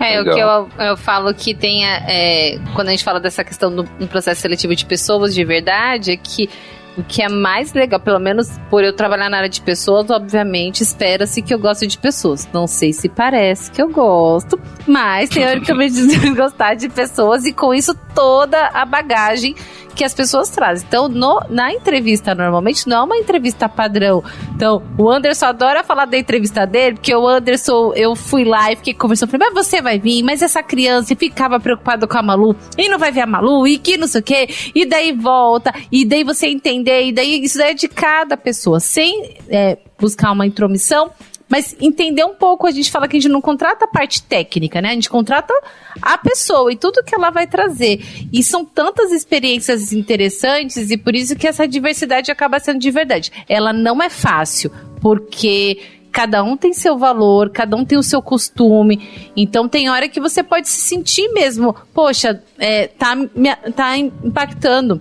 É, Legal. o que eu, eu falo que tem, é, quando a gente fala dessa questão do, do processo seletivo de pessoas de verdade, é que o que é mais legal, pelo menos por eu trabalhar na área de pessoas, obviamente, espera-se que eu goste de pessoas. Não sei se parece que eu gosto, mas teoricamente [LAUGHS] gostar de pessoas e com isso toda a bagagem que as pessoas trazem. Então, no, na entrevista, normalmente, não é uma entrevista padrão. Então, o Anderson adora falar da entrevista dele, porque o Anderson, eu fui lá e fiquei conversando, falei, mas você vai vir, mas essa criança ficava preocupada com a Malu, e não vai ver a Malu, e que não sei o quê, e daí volta, e daí você entender, e daí isso é de cada pessoa, sem é, buscar uma intromissão, mas entender um pouco, a gente fala que a gente não contrata a parte técnica, né? A gente contrata a pessoa e tudo que ela vai trazer. E são tantas experiências interessantes e por isso que essa diversidade acaba sendo de verdade. Ela não é fácil, porque cada um tem seu valor, cada um tem o seu costume. Então tem hora que você pode se sentir mesmo, poxa, é, tá, tá impactando.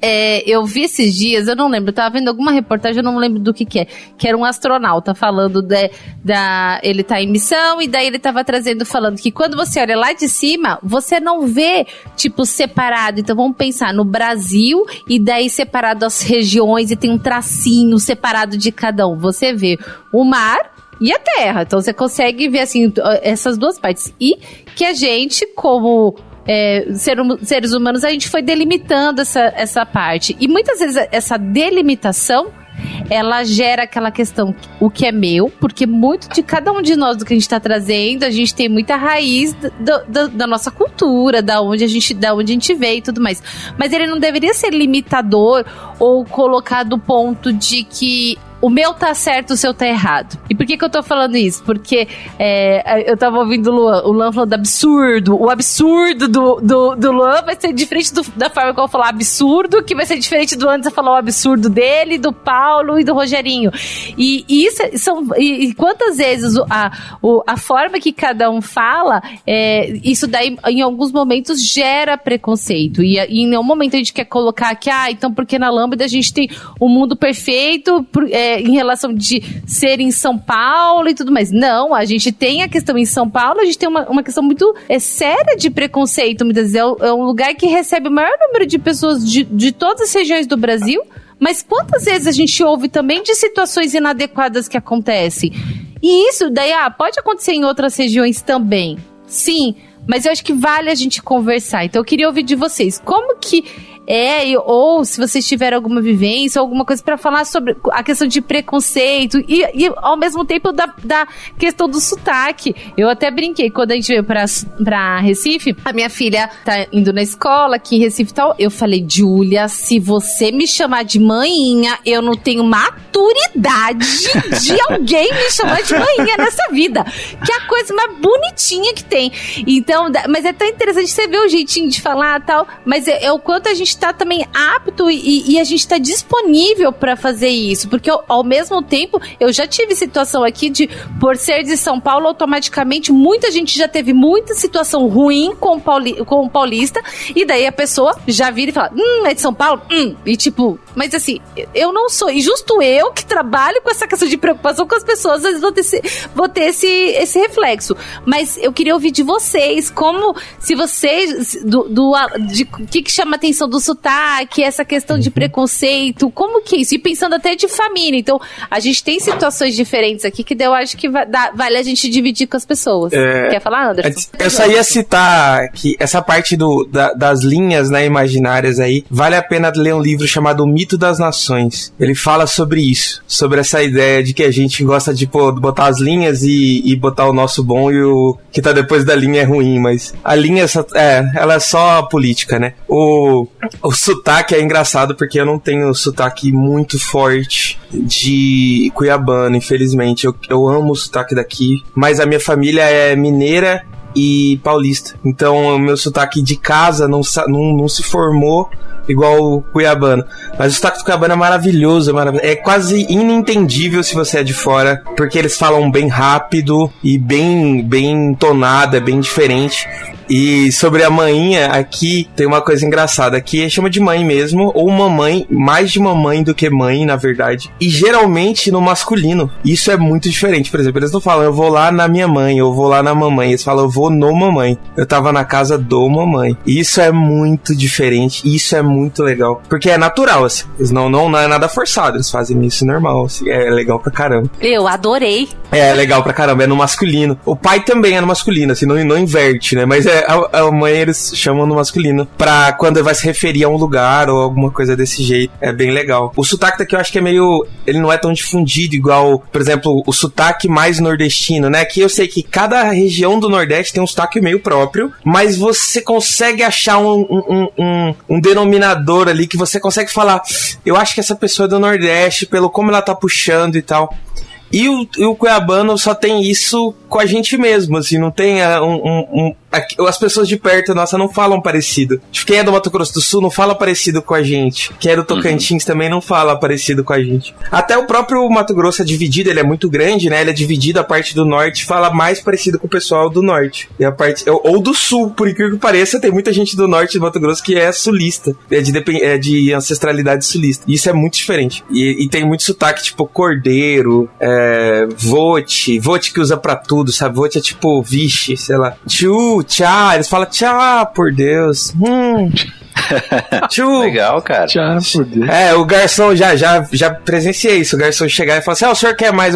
É, eu vi esses dias, eu não lembro, eu tava vendo alguma reportagem, eu não lembro do que que é, que era um astronauta falando de, da, ele tá em missão e daí ele tava trazendo, falando que quando você olha lá de cima, você não vê, tipo, separado, então vamos pensar no Brasil e daí separado as regiões e tem um tracinho separado de cada um, você vê o mar e a terra, então você consegue ver, assim, essas duas partes, e que a gente, como é, ser, seres humanos, a gente foi delimitando essa, essa parte. E muitas vezes essa delimitação ela gera aquela questão, o que é meu, porque muito de cada um de nós do que a gente está trazendo, a gente tem muita raiz do, do, da nossa cultura, da onde a gente, da onde a gente veio e tudo mais. Mas ele não deveria ser limitador ou colocar do ponto de que o meu tá certo, o seu tá errado. E por que que eu tô falando isso? Porque é, eu tava ouvindo o Luan, o Luan falando absurdo. O absurdo do, do, do Luan vai ser diferente do, da forma que eu vou falar absurdo, que vai ser diferente do antes eu falar o absurdo dele, do Paulo e do Rogerinho. E, e isso é, são. E, e, quantas vezes a, a forma que cada um fala, é, isso daí em alguns momentos gera preconceito. E, e, em nenhum momento a gente quer colocar que, ah, então porque na Lambda a gente tem o um mundo perfeito. Por, é, em relação de ser em São Paulo e tudo mais. Não, a gente tem a questão em São Paulo, a gente tem uma, uma questão muito é, séria de preconceito, muitas vezes. É, é um lugar que recebe o maior número de pessoas de, de todas as regiões do Brasil. Mas quantas vezes a gente ouve também de situações inadequadas que acontecem? E isso daí, ah, pode acontecer em outras regiões também. Sim, mas eu acho que vale a gente conversar. Então eu queria ouvir de vocês. Como que é, ou se vocês tiverem alguma vivência, alguma coisa para falar sobre a questão de preconceito e, e ao mesmo tempo da, da questão do sotaque. Eu até brinquei quando a gente veio pra, pra Recife, a minha filha tá indo na escola aqui em Recife e tal. Eu falei, Júlia, se você me chamar de manhinha, eu não tenho maturidade de [LAUGHS] alguém me chamar de manhinha nessa vida. Que é a coisa mais bonitinha que tem. Então, mas é tão interessante você ver o jeitinho de falar tal, mas é, é o quanto a gente está também apto e, e, a gente está disponível para fazer isso, porque ao, ao, mesmo tempo eu já tive situação aqui de por ser de São Paulo automaticamente muita gente já teve muita situação ruim com o, Pauli, com o paulista e daí a pessoa já vira e fala hum é de São Paulo? Hum. E tipo Mas assim, eu não sou. E justo eu que trabalho com essa questão de preocupação com as pessoas, às vezes vou ter, esse, vou ter esse, esse reflexo. Mas eu queria ouvir de vocês, como se vocês. Do, do de que, que chama a atenção do sotaque, essa questão uhum. de preconceito, como que é isso? E pensando até de família. Então, a gente tem situações diferentes aqui que eu acho que vai, dá, vale a gente dividir com as pessoas. É, Quer falar, Anderson? Eu só ia citar que essa parte do, da, das linhas né, imaginárias aí, vale a pena ler um livro chamado O Das Nações. Ele fala sobre isso, sobre essa ideia de que a gente gosta de pô, botar as linhas e, e botar o nosso bom e o que tá depois da linha é ruim, mas a linha é, ela é só política, né? O, o sotaque é engraçado porque eu não tenho sotaque muito forte de cuiabano, infelizmente. Eu, eu amo o sotaque daqui, mas a minha família é mineira e paulista. Então, o meu sotaque de casa não, não, não se formou igual o cuiabano. Mas o sotaque do cuiabano é maravilhoso, é, maravilhoso. é quase inentendível se você é de fora, porque eles falam bem rápido e bem, bem tonado, é bem diferente. E sobre a maninha, aqui tem uma coisa engraçada. Aqui chama de mãe mesmo, ou mamãe, mais de mamãe do que mãe, na verdade. E geralmente no masculino. Isso é muito diferente. Por exemplo, eles não falam, eu vou lá na minha mãe, eu vou lá na mamãe. Eles falam, eu vou no mamãe. Eu tava na casa do mamãe. Isso é muito diferente. Isso é muito legal. Porque é natural, assim. Eles não, não, não é nada forçado. Eles fazem isso normal. Assim. É legal pra caramba. Eu adorei. É, é legal pra caramba. É no masculino. O pai também é no masculino, assim, não, não inverte, né? Mas é a, a mãe eles chamam no masculino pra quando vai se referir a um lugar ou alguma coisa desse jeito. É bem legal. O sotaque daqui eu acho que é meio. Ele não é tão difundido igual, por exemplo, o sotaque mais nordestino, né? Que eu sei que cada região do Nordeste tem um sotaque meio próprio, mas você consegue achar um, um, um, um denominador ali que você consegue falar. Eu acho que essa pessoa é do Nordeste, pelo como ela tá puxando e tal. E o, e o Cuiabano só tem isso com a gente mesmo, assim, não tem uh, um, um, as pessoas de perto, nossa, não falam parecido. Tipo, quem é do Mato Grosso do Sul não fala parecido com a gente. Quem é do Tocantins uhum. também não fala parecido com a gente. Até o próprio Mato Grosso é dividido, ele é muito grande, né? Ele é dividido, a parte do norte fala mais parecido com o pessoal do norte. E a parte. Ou do sul, por incrível que pareça, tem muita gente do norte do Mato Grosso que é sulista. É de, é de ancestralidade sulista. E isso é muito diferente. E, e tem muito sotaque, tipo, cordeiro, é, vote, vote que usa pra tudo, sabe? Vote é tipo, vixe, sei lá. Tchu, tchau. Eles falam tchau, por Deus. Hum. [LAUGHS] Tchu. Legal, cara. Tchau, por Deus. É, o garçom já, já, já presenciei isso. O garçom chegar e falar assim: ah, o senhor quer mais.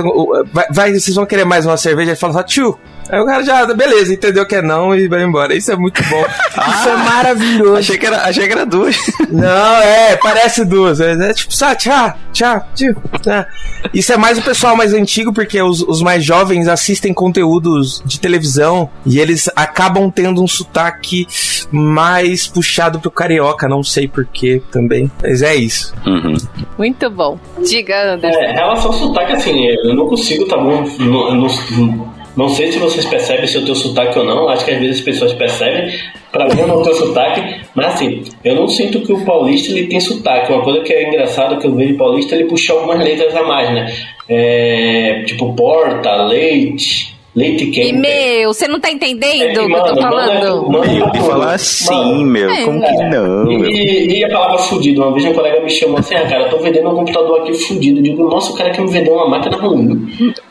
Vai, vai, vocês vão querer mais uma cerveja? Ele fala, tchu. Aí o cara já, beleza, entendeu que é não e vai embora. Isso é muito bom. ah, [LAUGHS] Isso é maravilhoso. Achei que era, achei que era duas. [LAUGHS] Não, é, parece duas. É, é tipo, só, tchau, tchau, tchau. É. Isso é mais o pessoal mais antigo, porque os, os mais jovens assistem conteúdos de televisão e eles acabam tendo um sotaque mais puxado pro carioca, não sei porquê também. Mas é isso. Uhum. Muito bom. Diga, Anderson. É, relação ao sotaque, assim, eu não consigo, tá bom? Não, não, não sei se vocês percebem se eu tenho sotaque ou não, acho que às vezes as pessoas percebem. Pra mim eu não tenho sotaque, mas assim, eu não sinto que o paulista ele tem sotaque. Uma coisa que é engraçada que eu vejo paulista, ele puxa algumas letras a mais, né? É, tipo porta, leite, Leite quente. E meu, você não tá entendendo é, o que eu tô falando? Mano, mano, de falar assim, meu. É, como que não? E, e, a palavra fudido. Uma vez um colega me chamou assim, ah, cara, eu tô vendendo um computador aqui fudido. Eu digo, nossa, o cara quer me vender uma máquina ruim.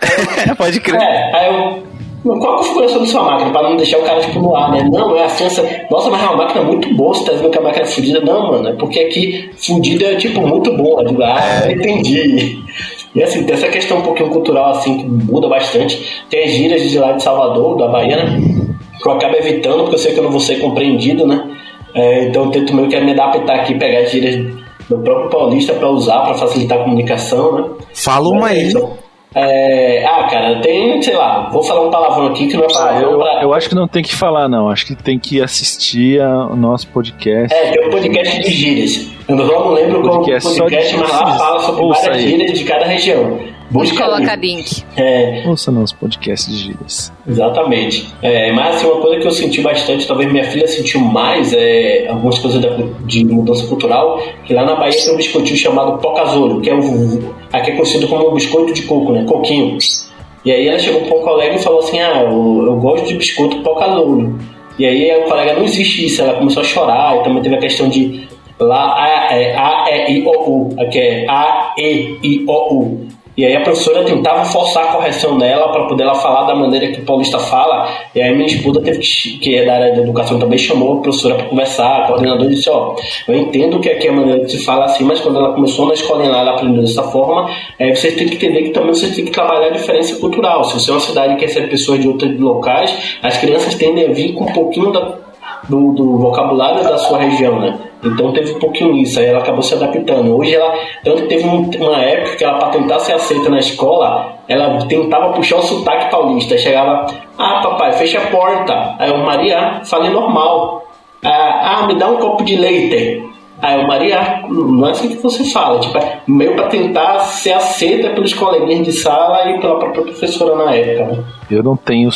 [LAUGHS] Pode crer. É, aí eu. Qual a configuração da sua máquina? Pra não deixar o cara tipo no ar, né? Não, é assim, essa. Nossa, mas é uma máquina muito boa, você tá dizendo que a máquina é fudida. Não, mano, é porque aqui fudido é tipo muito digo, ah, entendi. E assim, tem essa questão um pouquinho cultural assim que muda bastante. Tem as gírias de lá de Salvador, da Bahia, né? Que eu acabo evitando, porque eu sei que eu não vou ser compreendido, né? É, então eu tento meio que me adaptar aqui, pegar as gírias do próprio paulista para usar, para facilitar a comunicação, né? Fala uma aí. Então, é, ah, cara, tem, sei lá, vou falar um palavrão aqui que não é palavrão. Ah, eu, pra... eu acho que não tem que falar, não. Acho que tem que assistir ao nosso podcast. É, tem um podcast de gírias. Eu não lembro qual podcast, podcast mas lá fala sobre várias aí. gírias de cada região. Busca coloca link. É. Ouça nosso podcast de gírias. Exatamente. É, mas assim, uma coisa que eu senti bastante, talvez minha filha sentiu mais, é algumas coisas de mudança cultural, que lá na Bahia tem um biscoitinho chamado pocazolo, que é um, aqui é conhecido como um biscoito de coco, né? Coquinho. E aí ela chegou para um colega e falou assim, ah, eu, eu gosto de biscoito pocazolo. E aí o colega, não existe isso, ela começou a chorar, e também teve a questão de lá é A, E, I, O, U, que é A, E, I, O, U. E aí a professora tentava forçar a correção nela para poder ela falar da maneira que o paulista fala. E aí minha esposa teve que, que é da área de educação também, chamou a professora para conversar. A coordenadora disse: Ó, eu entendo que aqui é a maneira que se fala assim, mas quando ela começou na escola lá, ela aprendeu dessa forma. Aí você tem que entender que também você tem que trabalhar a diferença cultural. Se você é uma cidade que recebe pessoas de outros locais, as crianças tendem a vir com um pouquinho da, do, do vocabulário da sua região, né? Então teve um pouquinho isso, aí ela acabou se adaptando. Hoje ela, tanto teve uma época que ela, para tentar ser aceita na escola, ela tentava puxar o sotaque paulista. Chegava, ah, papai, fecha a porta. Aí eu, Maria, falei normal. Ah, ah, me dá um copo de leite. Aí eu, Maria, não é assim que você fala. Tipo, é meio para tentar ser aceita pelos coleguinhas de sala e pela própria professora na época. Né? Eu não tenho.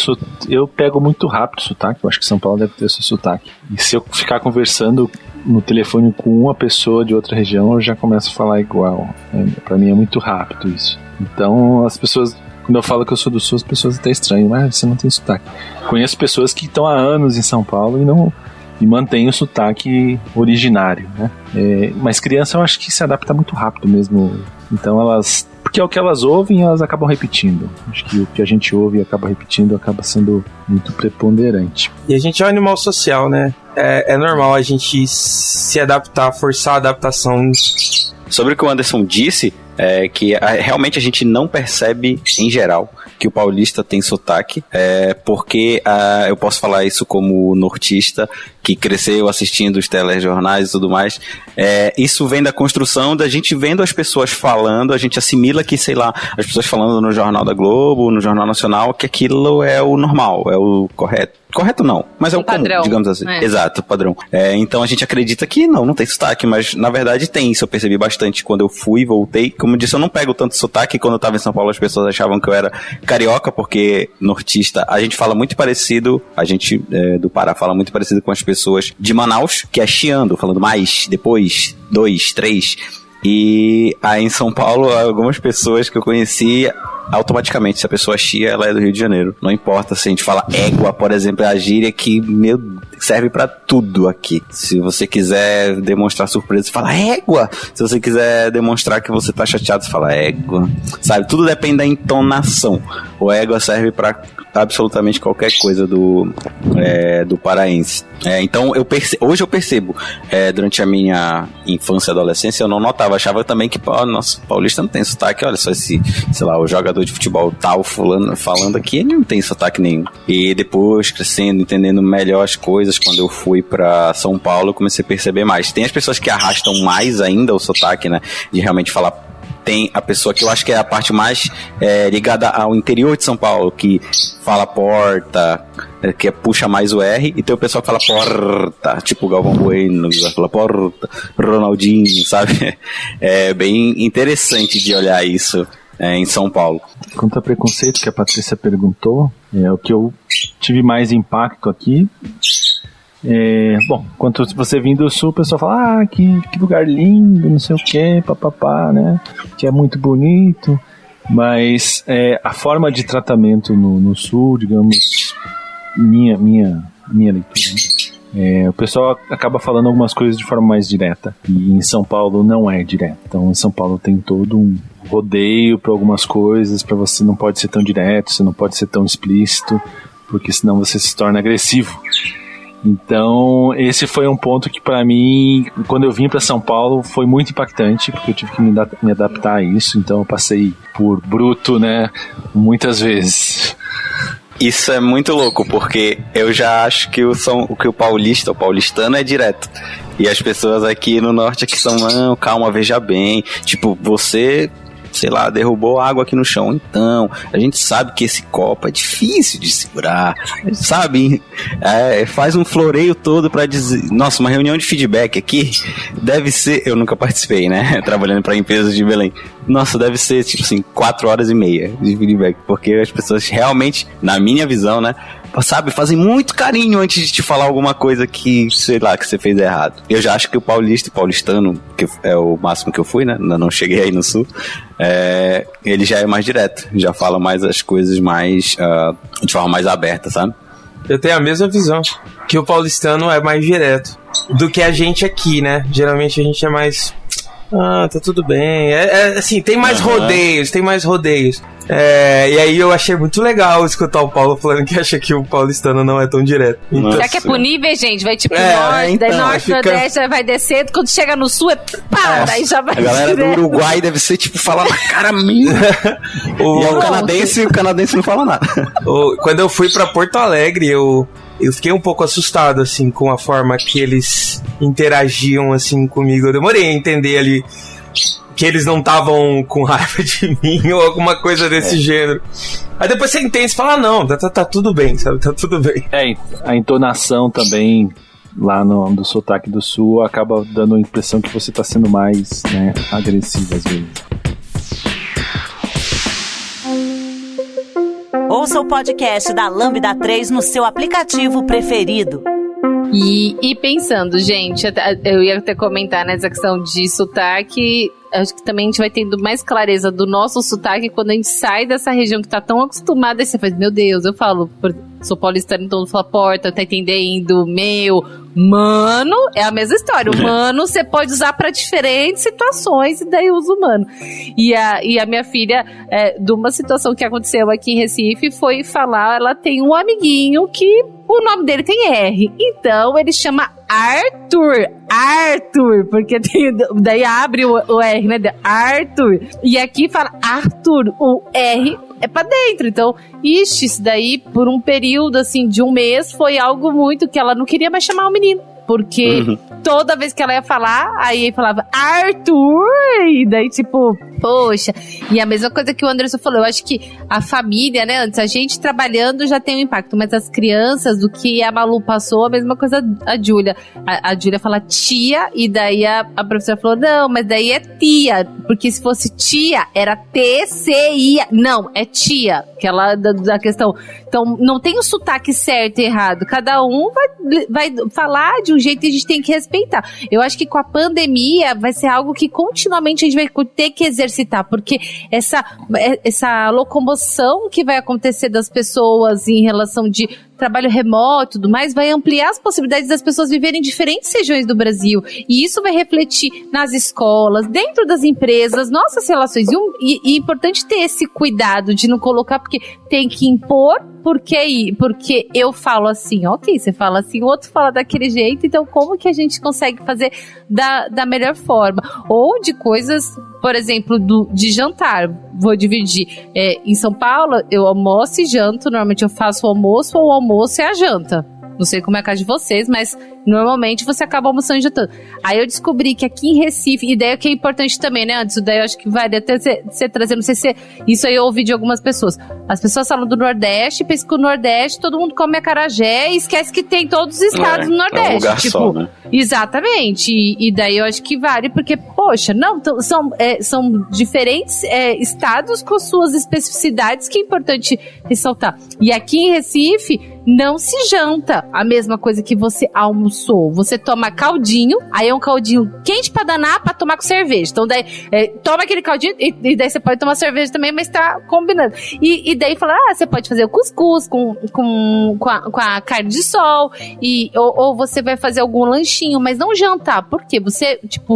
Eu pego muito rápido o sotaque. Eu acho que São Paulo deve ter esse sotaque. E se eu ficar conversando no telefone com uma pessoa de outra região, eu já começo a falar igual. É, para mim é muito rápido isso. Então as pessoas quando eu falo que eu sou do Sul, as pessoas até estranham, mas você não tem sotaque. Conheço pessoas que estão há anos em São Paulo e não e mantêm o sotaque originário, né? É, mas criança eu acho que se adapta muito rápido mesmo. Então elas porque é o que elas ouvem elas acabam repetindo. Acho que o que a gente ouve e acaba repetindo acaba sendo muito preponderante. E a gente é um animal social, né? É, é normal a gente se adaptar, forçar a adaptação. Sobre o que o Anderson disse, é que a, realmente a gente não percebe, em geral, que o paulista tem sotaque, é, porque uh, eu posso falar isso como nortista, que cresceu assistindo os telejornais e tudo mais. É, isso vem da construção da gente vendo as pessoas falando, a gente assimila que, sei lá, as pessoas falando no Jornal da Globo, no Jornal Nacional, que aquilo é o normal, é o correto. Correto não, mas é o, comum, padrão, digamos assim. É. Exato, padrão. É, então a gente acredita que não, não tem sotaque, mas na verdade tem. Isso eu percebi bastante quando eu fui e voltei. Como eu disse, eu não pego tanto sotaque. Quando eu tava em São Paulo, as pessoas achavam que eu era carioca, porque nortista, a gente fala muito parecido, a gente é, do Pará fala muito parecido com as pessoas de Manaus, que é chiando, falando mais, depois, dois, três. E aí em São Paulo, algumas pessoas que eu conheci automaticamente, se a pessoa chia, ela é do Rio de Janeiro. Não importa se a gente fala égua, por exemplo, é a gíria que, meu, serve para tudo aqui. Se você quiser demonstrar surpresa, você fala égua. Se você quiser demonstrar que você tá chateado, você fala égua. Sabe? Tudo depende da entonação. O égua serve para absolutamente qualquer coisa do, é, do paraense. É, então, eu hoje eu percebo, é, durante a minha infância e adolescência, eu não notava, achava também que, pô, nossa, paulista não tem sotaque, olha só esse, sei lá, o jogador de futebol tal fulano, falando aqui, ele não tem sotaque nenhum. E depois, crescendo, entendendo melhor as coisas, quando eu fui para São Paulo, eu comecei a perceber mais. Tem as pessoas que arrastam mais ainda o sotaque, né, de realmente falar tem a pessoa que eu acho que é a parte mais é, ligada ao interior de São Paulo, que fala porta, é, que é, puxa mais o R, e tem o pessoal que fala porta, tipo Galvão Bueno, que fala porta, Ronaldinho, sabe? [LAUGHS] É bem interessante de olhar isso é, em São Paulo. Quanto ao preconceito que a Patrícia perguntou, é o que eu tive mais impacto aqui é, bom, quando você vem do sul, o pessoal fala, ah, que, que lugar lindo, não sei o que, papapá, né? Que é muito bonito. Mas é, a forma de tratamento no, no sul, digamos, minha, minha, minha leitura, né? é, o pessoal acaba falando algumas coisas de forma mais direta. E em São Paulo não é direto. Então em São Paulo tem todo um rodeio para algumas coisas, para você não pode ser tão direto, você não pode ser tão explícito, porque senão você se torna agressivo. Então, esse foi um ponto que para mim, quando eu vim para São Paulo, foi muito impactante, porque eu tive que me, adaptar a isso. Então, eu passei por bruto, né, muitas vezes. Isso é muito louco, porque eu já acho que o, são, que o paulista, o paulistano é direto. E as pessoas aqui no norte aqui são, não, calma, veja bem. Tipo, você sei lá, derrubou água aqui no chão. Então, a gente sabe que esse copo é difícil de segurar, sabe? É, faz um floreio todo para dizer. Nossa, uma reunião de feedback aqui deve ser. Eu nunca participei, né? [LAUGHS] Trabalhando para empresas de Belém. Nossa, deve ser tipo assim, quatro horas e meia de feedback, porque as pessoas realmente, na minha visão, né? Sabe, fazem muito carinho antes de te falar alguma coisa que, sei lá, que você fez errado. Eu já acho que o paulista e paulistano, que é o máximo que eu fui, né? Ainda não cheguei aí no sul, é, ele já é mais direto, já fala mais as coisas mais uh, de forma mais aberta, sabe? Eu tenho a mesma visão, que o paulistano é mais direto. do que a gente aqui, né? Geralmente a gente é mais. Ah, tá tudo bem. É, é assim, tem mais uhum. rodeios, tem mais rodeios. É, e aí eu achei muito legal escutar o Paulo falando que acha que o paulistano não é tão direto. Então, Será que é punível, gente? Vai tipo é, norte, então, daí norte, fica... nordeste, vai descendo, quando chega no sul é pá, é. daí já vai. A galera direto. do Uruguai deve ser tipo falar na cara minha. [LAUGHS] o, e é o canadense, o canadense não fala nada. O, quando eu fui para Porto Alegre, eu eu fiquei um pouco assustado, assim, com a forma que eles interagiam, assim, comigo. Eu demorei a entender ali que eles não estavam com raiva de [LAUGHS] mim ou alguma coisa desse é. gênero. Aí depois você entende e fala, ah, não, tá, tá, tá, tudo bem, sabe? Tá tudo bem. É, a entonação também lá no do sotaque do sul acaba dando a impressão que você tá sendo mais né, agressivo às vezes. Ouça o podcast da Lambda 3 no seu aplicativo preferido. E, e pensando, gente, eu ia até comentar nessa questão de sotaque, acho que também a gente vai tendo mais clareza do nosso sotaque quando a gente sai dessa região que tá tão acostumada, e você faz, meu Deus, eu falo, sou paulistano, então fala porta, tá entendendo, meu, mano, é a mesma história. O mano você pode usar para diferentes situações e daí usa o mano. E a, e a minha filha, é, de uma situação que aconteceu aqui em Recife, foi falar, ela tem um amiguinho que o nome dele tem R. Então ele chama Arthur. Arthur, porque tem, daí abre o, o R, né? Arthur. E aqui fala Arthur. O R é pra dentro. Então, ixi, isso daí, por um período assim de um mês, foi algo muito que ela não queria mais chamar o menino. Porque uhum. toda vez que ela ia falar, aí falava Arthur, e daí tipo, poxa. E a mesma coisa que o Anderson falou, eu acho que a família, né, antes, a gente trabalhando já tem um impacto, mas as crianças, do que a Malu passou, a mesma coisa a Júlia. A, a Júlia fala tia, e daí a, a professora falou, não, mas daí é tia, porque se fosse tia, era T-C-I-A. Não, é tia, que ela, da, da questão. Então, não tem o sotaque certo e errado, cada um vai, vai falar de um jeito que a gente tem que respeitar. Eu acho que com a pandemia vai ser algo que continuamente a gente vai ter que exercitar, porque essa, é, essa locomoção que vai acontecer das pessoas em relação de trabalho remoto tudo mais, vai ampliar as possibilidades das pessoas viverem em diferentes regiões do Brasil. E isso vai refletir nas escolas, dentro das empresas, nossas relações. E, um, e, e é importante ter esse cuidado de não colocar, porque tem que impor, porque, porque eu falo assim, ok, você fala assim, o outro fala daquele jeito, então como que a gente consegue fazer da, da melhor forma? Ou de coisas por exemplo, do, de jantar. Vou dividir. É, em São Paulo, eu almoço e janto. Normalmente eu faço o almoço ou o almoço é a janta. Não sei como é a casa de vocês, mas Normalmente você acaba almoçando e jantando. Aí eu descobri que aqui em Recife, e daí o que é importante também, né? Antes, daí eu acho que vale até você trazer, não sei se isso aí eu ouvi de algumas pessoas. As pessoas falam do Nordeste, pensam que o Nordeste todo mundo come acarajé e esquece que tem todos os estados é, no Nordeste. É um lugar tipo, só, né? Exatamente. E, e, daí eu acho que vale, porque, poxa, não, são, é, são diferentes é, estados com suas especificidades que é importante ressaltar. E aqui em Recife, não se janta a mesma coisa que você almoçou, você toma caldinho, aí é um caldinho quente pra danar pra tomar com cerveja. Então daí, é, toma aquele caldinho e, e, daí você pode tomar cerveja também, mas tá combinando. E, e daí fala, ah, você pode fazer o cuscuz com, com, com, a, com a carne de sol, e, ou, ou, você vai fazer algum lanchinho, mas não jantar. Por quê? Você, tipo,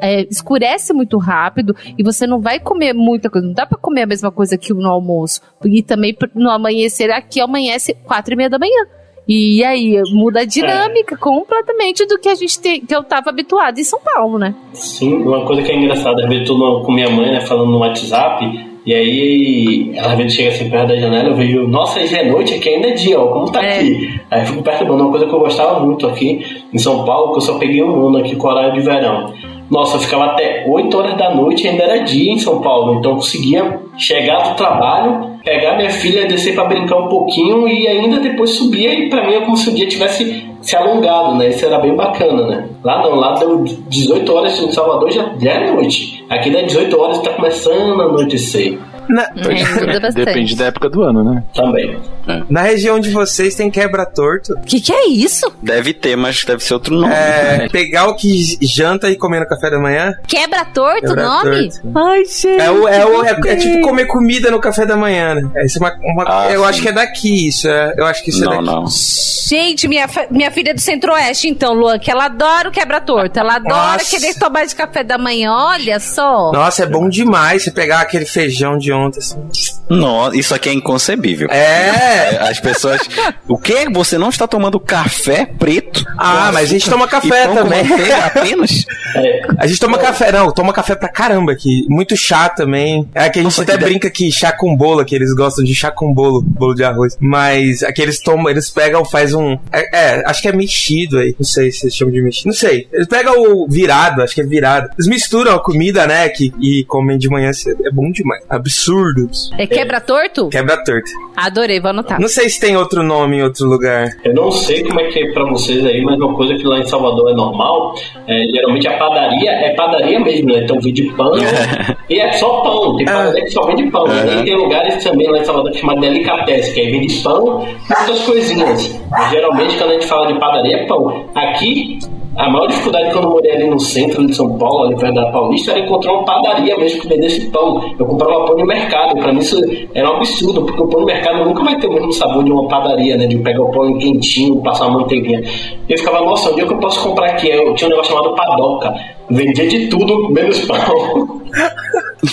é, escurece muito rápido e você não vai comer muita coisa. Não dá pra comer a mesma coisa que no almoço. E também no amanhecer, aqui amanhece quatro e meia da manhã. E aí muda a dinâmica é. completamente do que a gente tem, que eu tava habituado em São Paulo, né? Sim, uma coisa que é engraçada, às vezes eu tô com minha mãe, né, falando no WhatsApp, e aí ela às vezes chega assim perto da janela, eu vejo, nossa, já é noite aqui, ainda é dia, ó, como tá é. aqui. Aí eu fico perturbando, uma coisa que eu gostava muito aqui em São Paulo, que eu só peguei um ano aqui com horário de verão. Nossa, eu ficava até 8 horas da noite ainda era dia em São Paulo, então eu conseguia chegar do trabalho pegar minha filha, descer para brincar um pouquinho e ainda depois subir. E para mim é como se o dia tivesse se alongado, né? Isso era bem bacana, né? Lá não, lá deu 18 horas em Salvador já, já é noite. Aqui dá 18 horas e tá começando a anoitecer. Na... É, Depende da época do ano, né? Também. É. Na região de vocês tem quebra-torto. O que, que é isso? Deve ter, mas deve ser outro nome. É, [LAUGHS] pegar o que janta e comer no café da manhã. Quebra-torto quebra nome? Ai, gente. É, o, é, o, é, é, tipo comer comida no café da manhã, né? É, isso é uma, uma ah, eu sim. acho que é daqui isso. É, eu acho que isso não, é daqui. Não. Gente, minha, minha filha é do Centro-Oeste, então, Luan, que ela adora o quebra-torto. Ela adora Nossa. querer tomar de café da manhã. Olha só. Nossa, é bom demais você pegar aquele feijão de ontem, assim. Nossa, isso aqui é inconcebível. É. As pessoas. [LAUGHS] O que? Você não está tomando café preto? Ah, mas a gente toma café também. [LAUGHS] apenas? É. A gente toma café, não, toma café pra caramba aqui. Muito chá também. É que a gente Nossa, até brinca que chá com bolo, que eles gostam de chá com bolo, bolo de arroz. Mas aqui eles tomam, eles pegam, faz um. É, é acho que é mexido aí. Não sei se eles chamam de mexido. Não sei. Eles pegam o virado, acho que é virado. Eles misturam a comida, né? Que, e comem de manhã. É bom demais. Absurdo. É quebra-torto? Quebra-torto. Adorei, vou anotar. Não sei se tem outro nome em outro lugar. Eu não sei como é que é pra vocês aí, mas uma coisa que lá em Salvador é normal, é, geralmente a padaria é padaria mesmo, né? Então vende pão [LAUGHS] e é só pão. Tem padaria que só vende pão. E tem lugares também lá em Salvador que chama delicatessen, que aí vende pão e outras coisinhas. Mas, geralmente quando a gente fala de padaria é pão. Aqui a maior dificuldade quando eu morei ali no centro de São Paulo, ali perto da Paulista, era encontrar uma padaria mesmo que vendesse pão. Eu comprava pão no mercado. Pra mim isso era um absurdo, porque o pão no mercado nunca vai ter o mesmo sabor de uma padaria, né? De pegar o pão quentinho, passar uma manteiguinha. Eu ficava, nossa, onde é que eu posso comprar aqui? Eu tinha um negócio chamado padoca. Vendia de tudo, menos [LAUGHS] pão.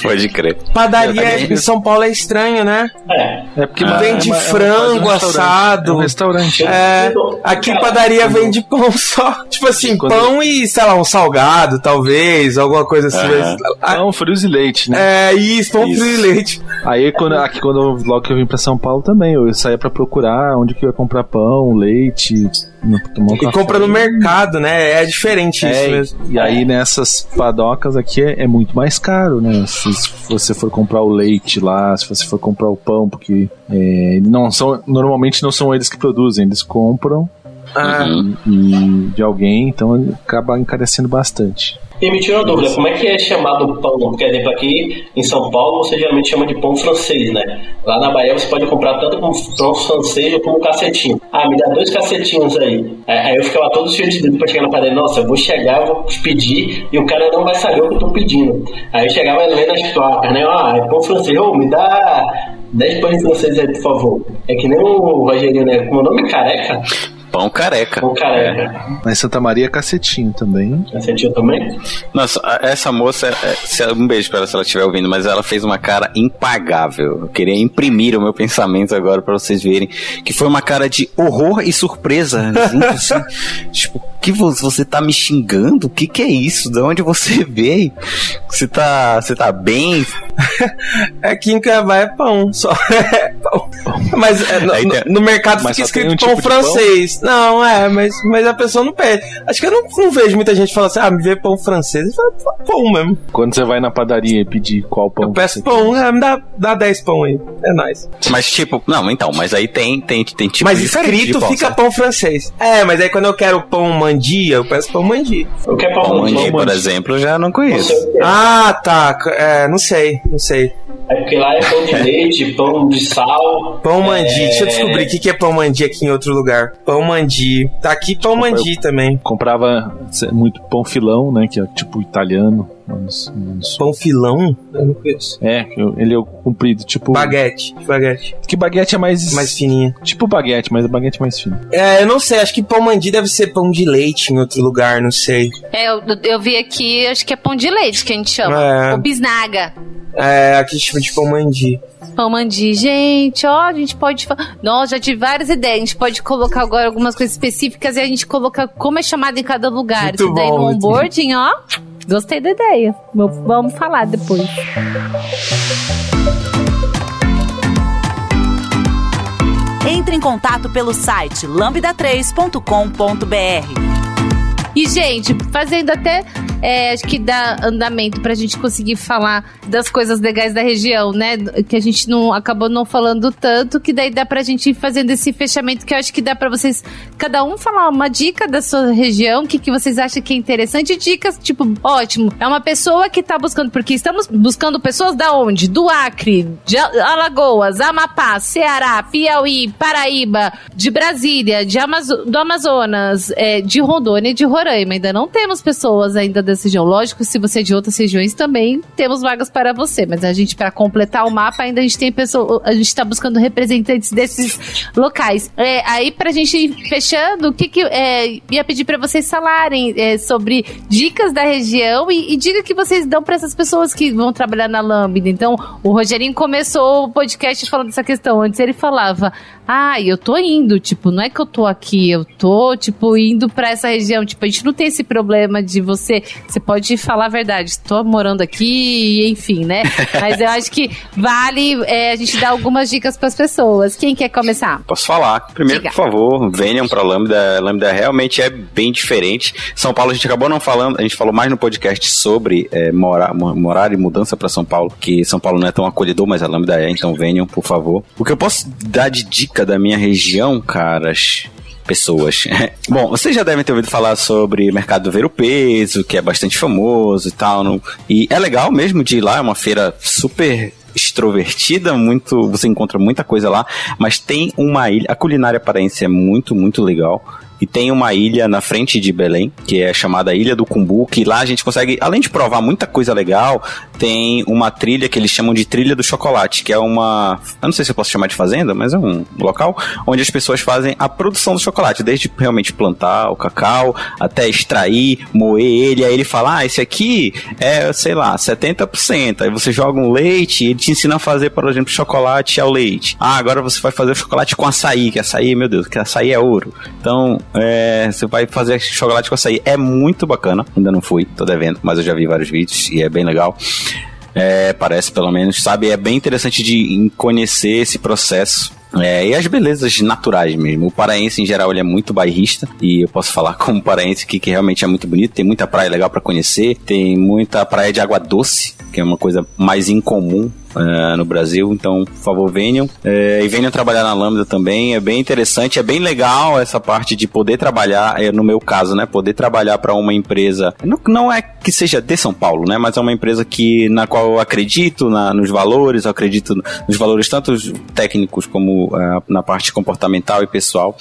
Pode crer. Padaria em São Paulo é estranho, né? É. É porque ah, vende é uma, frango é um assado. É um restaurante. É. Aqui padaria vende pão [LAUGHS] só. Tipo assim, Quando... pão e, sei lá, um salgado, talvez, alguma coisa assim. Uhum. Pão, frios e leite, né? É, isso, pão, isso. frio e leite. Aí, quando, aqui, quando logo que eu vim pra São Paulo também, eu saía pra procurar onde que eu ia comprar pão, leite, um e compra no mercado, né? É diferente é, isso mesmo. E aí nessas padocas aqui é, é, muito mais caro, né? Se você for comprar o leite lá, se você for comprar o pão, porque é, não são normalmente não são eles que produzem, eles compram ah. e, de alguém, então acaba encarecendo bastante. E me tira uma dúvida, como é que é chamado pão? Por exemplo, aqui em São Paulo você geralmente chama de pão francês, né? Lá na Bahia você pode comprar tanto como pão francês ou como cacetinho. Ah, me dá dois cacetinhos aí. Aí eu ficava todo cheio de dedo pra chegar na padaria. Nossa, eu vou chegar, vou pedir e o cara não vai saber o que eu tô pedindo. Aí eu chegava lendo as placas, né? Ah, é pão francês, ô, oh, me dá 10 pães franceses aí, por favor. É que nem o Rogerinho, né? Com o nome careca. Pão careca. Pão careca. Mas Santa Maria é cacetinho também. Cacetinho também? Nossa, essa moça, é, um beijo pra ela se ela estiver ouvindo, mas ela fez uma cara impagável. Eu queria imprimir o meu pensamento agora para vocês verem. Que foi uma cara de horror e surpresa. [LAUGHS] assim, tipo, que você tá me xingando? O que que é isso? De onde você [LAUGHS] veio? Você tá, você tá bem? [LAUGHS] Aqui em Cuiabá é pão, só [LAUGHS] é pão. Mas é, no, no, no, mercado fica escrito um pão tipo francês. Pão? Não, é, mas, mas a pessoa não pede. Acho que eu não, não vejo muita gente falando assim, ah, me vê pão francês. Falo, pão mesmo. Quando você vai na padaria e pedir qual pão? Eu peço pão, é, me dá, dá 10 pão aí. É nice. Mas tipo, não, então, mas aí tem, tem, tem tipo. Mas escrito fica pão francês. É, mas aí quando eu quero pão mandi, eu peço pão mandi. Eu quero pão, pão mandi, por exemplo, já não conheço. Ah, tá. É, não sei, não sei. É porque lá é pão de leite, pão de sal. Pão mandi. É... Deixa eu descobrir o que é pão mandi aqui em outro lugar. Pão mandi. Tá aqui pão mandi também. Comprava muito pão filão, né? Que é tipo italiano. Pão filão? Eu não conheço. É, ele é comprido, tipo. Baguete. Baguete. Que baguete é mais. Mais fininha. Tipo baguete, mas a baguete é mais fina. É, eu não sei. Acho que pão mandi deve ser pão de leite em outro lugar, não sei. É, eu, eu vi aqui, acho que é pão de leite que a gente chama. É. Ou bisnaga. É, aqui chama de pão mandi. Pão mandi, gente, ó, a gente pode. Nossa, já tive várias ideias. A gente pode colocar agora algumas coisas específicas e a gente coloca como é chamado em cada lugar. Muito Isso daí bom, no onboarding, ó. Gostei da ideia. Vamos falar depois. Entre em contato pelo site lambda3.com.br. E, gente, fazendo até é, acho que dá andamento pra gente conseguir falar das coisas legais da região, né? Que a gente não acabou não falando tanto, que daí dá pra gente ir fazendo esse fechamento que eu acho que dá pra vocês, cada um falar uma dica da sua região, o que, que vocês acham que é interessante. Dicas, tipo, ótimo. É uma pessoa que tá buscando, porque estamos buscando pessoas da onde? Do Acre, de Alagoas, Amapá, Ceará, Piauí, Paraíba, de Brasília, de Amazo do Amazonas, é, de Rondônia e de Roraima. Ainda não temos pessoas ainda dessa região. Lógico, se você é de outras regiões também, temos vagas para você. Mas a gente, para completar o mapa, ainda a gente tem pessoas. A gente está buscando representantes desses locais. É, aí, pra gente ir fechando, o que, que é, ia pedir para vocês falarem é, sobre dicas da região e, e dica que vocês dão para essas pessoas que vão trabalhar na Lambda. Então, o Rogerinho começou o podcast falando dessa questão. Antes ele falava: Ah, eu tô indo. Tipo, não é que eu tô aqui, eu tô, tipo, indo para essa região. Tipo, a gente não tem esse problema de você. Você pode falar a verdade, estou morando aqui, enfim, né? [LAUGHS] Mas eu acho que vale é, a gente dar algumas dicas para as pessoas. Quem quer começar? Posso falar. Primeiro, Diga. por favor, venham para Lambda. Lambda realmente é bem diferente. São Paulo a gente acabou não falando, a gente falou mais no podcast sobre é, morar, morar e mudança para São Paulo, que São Paulo não é tão acolhedor, mas a Lambda é, então venham, por favor. O que eu posso dar de dica da minha região, caras, pessoas. [LAUGHS] Bom, vocês já devem ter ouvido falar sobre o mercado do ver o peso, que é bastante famoso e tal. E é legal mesmo de ir lá, é uma feira super extrovertida, muito, você encontra muita coisa lá, mas tem uma ilha, a culinária paraense é muito, muito legal. E tem uma ilha na frente de Belém, que é chamada Ilha do Cumbu, que lá a gente consegue, além de provar muita coisa legal, tem uma trilha que eles chamam de Trilha do Chocolate, que é uma. Eu não sei se eu posso chamar de fazenda, mas é um local onde as pessoas fazem a produção do chocolate, desde realmente plantar o cacau até extrair, moer ele. Aí ele fala: Ah, esse aqui é, sei lá, 70%. Aí você joga um leite e ele te ensina a fazer, por exemplo, chocolate ao leite. Ah, agora você vai fazer o chocolate com açaí, que açaí, meu Deus, que açaí é ouro. Então, é, você vai fazer chocolate com açaí. É muito bacana. Ainda não fui, tô devendo, mas eu já vi vários vídeos e é bem legal. É, parece pelo menos, sabe? É bem interessante de conhecer esse processo. É, e as belezas naturais mesmo. O paraense, em geral, ele é muito bairrista. E eu posso falar [LAUGHS] como paraense que, que realmente é muito bonito. Tem muita praia legal para conhecer. Tem muita praia de água doce, que é uma coisa mais incomum uh, no Brasil. Então, por favor, venham. Uh, e venham trabalhar na Lambda também. É bem interessante, é bem legal essa parte de poder trabalhar, é, no meu caso, né? Poder trabalhar para uma empresa. Não, não é que seja de São Paulo, né? Mas é uma empresa que, na qual eu acredito na, nos valores, eu acredito nos valores tanto técnicos como na parte comportamental e pessoal.